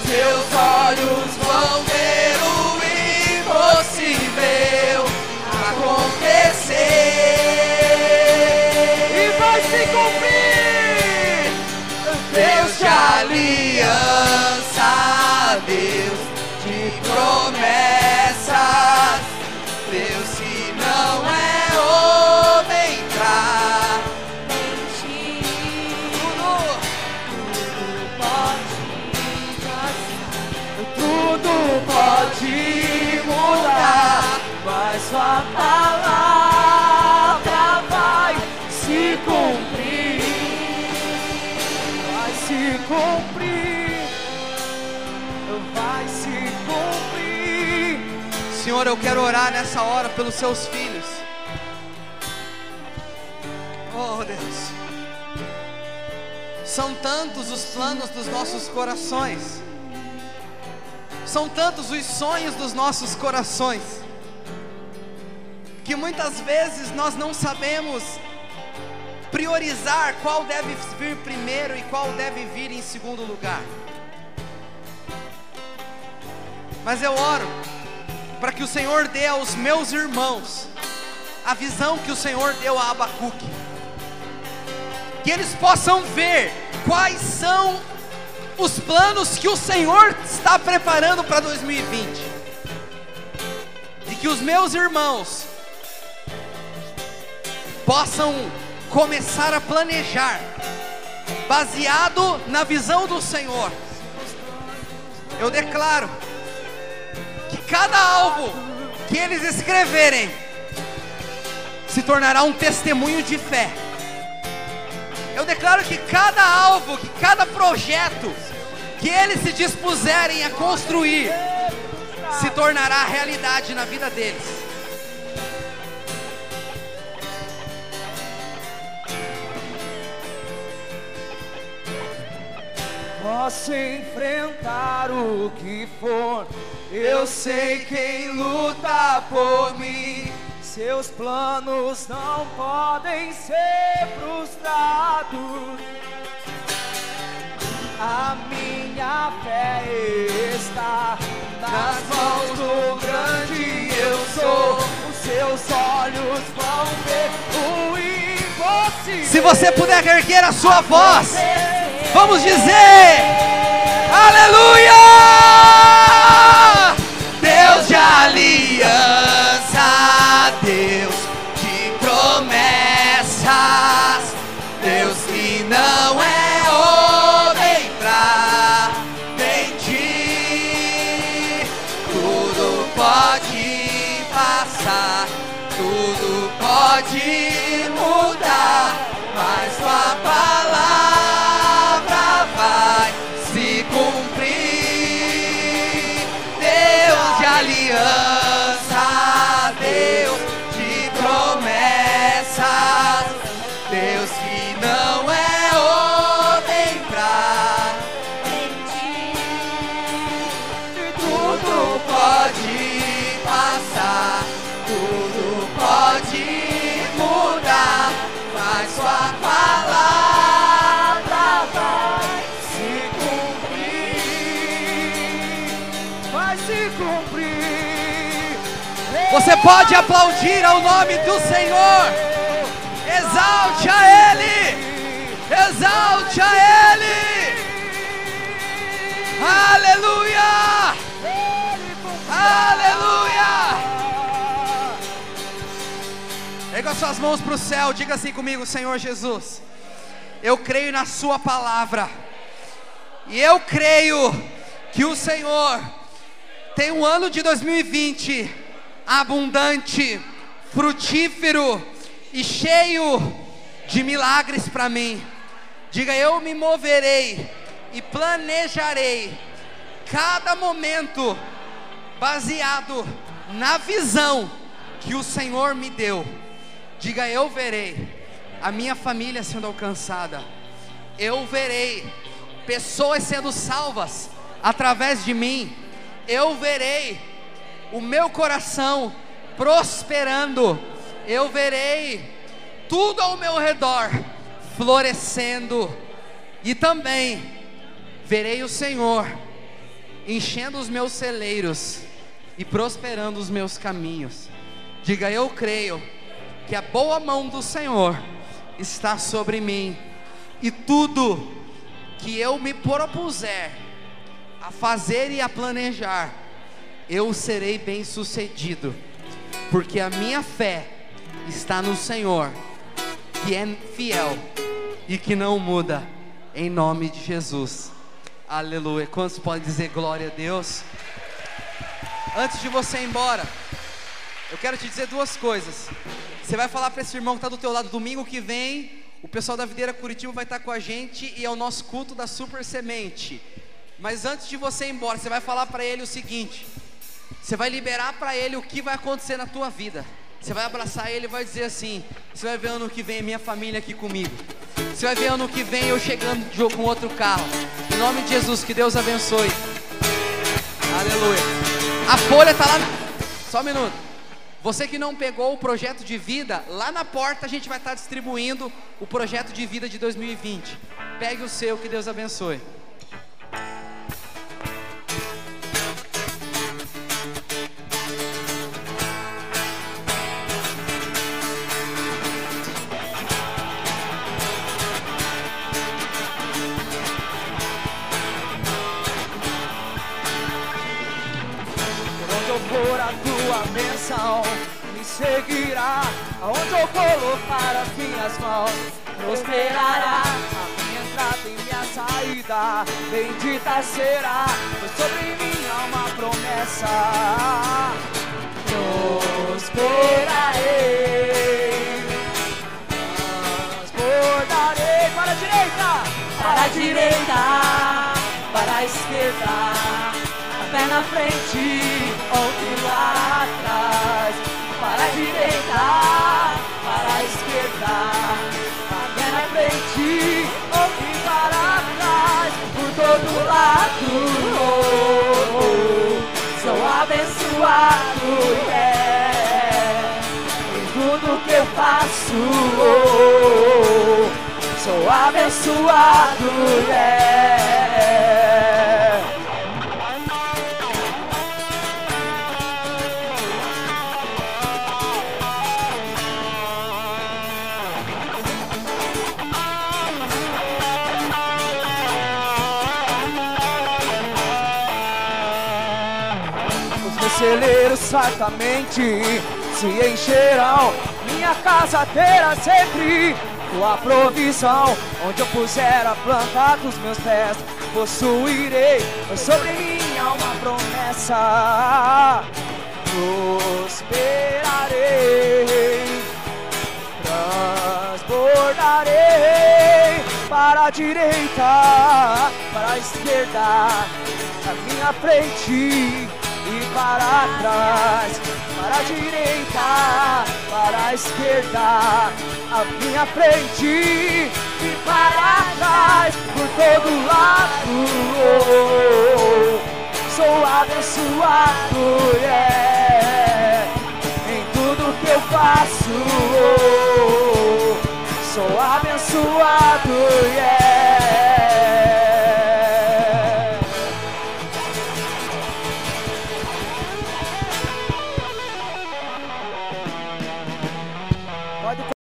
Seus olhos vão ver o impossível acontecer. E vai se cumprir. Deus de aliança. Deus. Senhor, eu quero orar nessa hora pelos seus filhos. Oh Deus, são tantos os planos dos nossos corações, são tantos os sonhos dos nossos corações, que muitas vezes nós não sabemos priorizar qual deve vir primeiro e qual deve vir em segundo lugar. Mas eu oro para que o Senhor dê aos meus irmãos a visão que o Senhor deu a Abacuque, que eles possam ver quais são os planos que o Senhor está preparando para 2020, e que os meus irmãos possam começar a planejar, baseado na visão do Senhor. Eu declaro que cada alvo que eles escreverem se tornará um testemunho de fé. Eu declaro que cada alvo, que cada projeto que eles se dispuserem a construir se tornará realidade na vida deles. Posso enfrentar o que for, eu sei quem luta por mim. Seus planos não podem ser frustrados. A minha fé está nas mãos do grande eu sou. Os seus olhos vão ver o impossível. Se você puder erguer a sua voz, vamos dizer: Aleluia! Você pode aplaudir ao nome do Senhor. Exalte a Ele. Exalte a Ele. Aleluia. Aleluia. Erga suas mãos para o céu. Diga assim comigo, Senhor Jesus. Eu creio na Sua palavra. E eu creio que o Senhor tem um ano de 2020 abundante, frutífero e cheio de milagres para mim. Diga, eu me moverei e planejarei cada momento baseado na visão que o Senhor me deu. Diga, eu verei a minha família sendo alcançada. Eu verei pessoas sendo salvas através de mim. Eu verei o meu coração prosperando. Eu verei tudo ao meu redor florescendo. E também verei o Senhor enchendo os meus celeiros e prosperando os meus caminhos. Diga, eu creio que a boa mão do Senhor está sobre mim, e tudo que eu me propuser a fazer e a planejar, eu serei bem sucedido, porque a minha fé está no Senhor, que é fiel e que não muda, em nome de Jesus. Aleluia. Quantos podem dizer glória a Deus? Antes de você ir embora, eu quero te dizer duas coisas. Você vai falar para esse irmão que está do teu lado domingo que vem. O pessoal da Videira Curitiba vai estar com a gente e é o nosso culto da Super Semente. Mas antes de você ir embora, você vai falar para ele o seguinte: você vai liberar para ele o que vai acontecer na tua vida. Você vai abraçar ele e vai dizer assim: Você vai ver ano que vem minha família aqui comigo. Você vai ver ano que vem eu chegando de- com outro carro. Em nome de Jesus, que Deus abençoe. Aleluia. A folha está lá. Só um minuto. Você que não pegou o projeto de vida, lá na porta a gente vai estar distribuindo o projeto de vida de 2020. Pegue o seu, que Deus abençoe. Eu colocar as minhas mãos, prosperará. A minha entrada e minha saída, bendita será. Pois sobre mim há uma promessa. Prosperarei. Transbordarei para direita, para a esquerda, a pé na frente, outro lá atrás, para a direita, para a esquerda, a pé na frente, outro para trás, por todo lado. Oh, oh, sou abençoado, yeah. Em tudo que eu faço, oh, sou abençoado, yeah. Celeiros certamente se encherão. Minha casa terá sempre tua provisão. Onde eu puser a planta dos meus pés, possuirei sobre minha uma promessa. Prosperarei, transbordarei para a direita, para a esquerda, na minha frente para trás, para a direita, para a esquerda, a minha frente e para trás, por todo lado. Sou abençoado, yeah. em tudo que eu faço. Sou abençoado, yeah.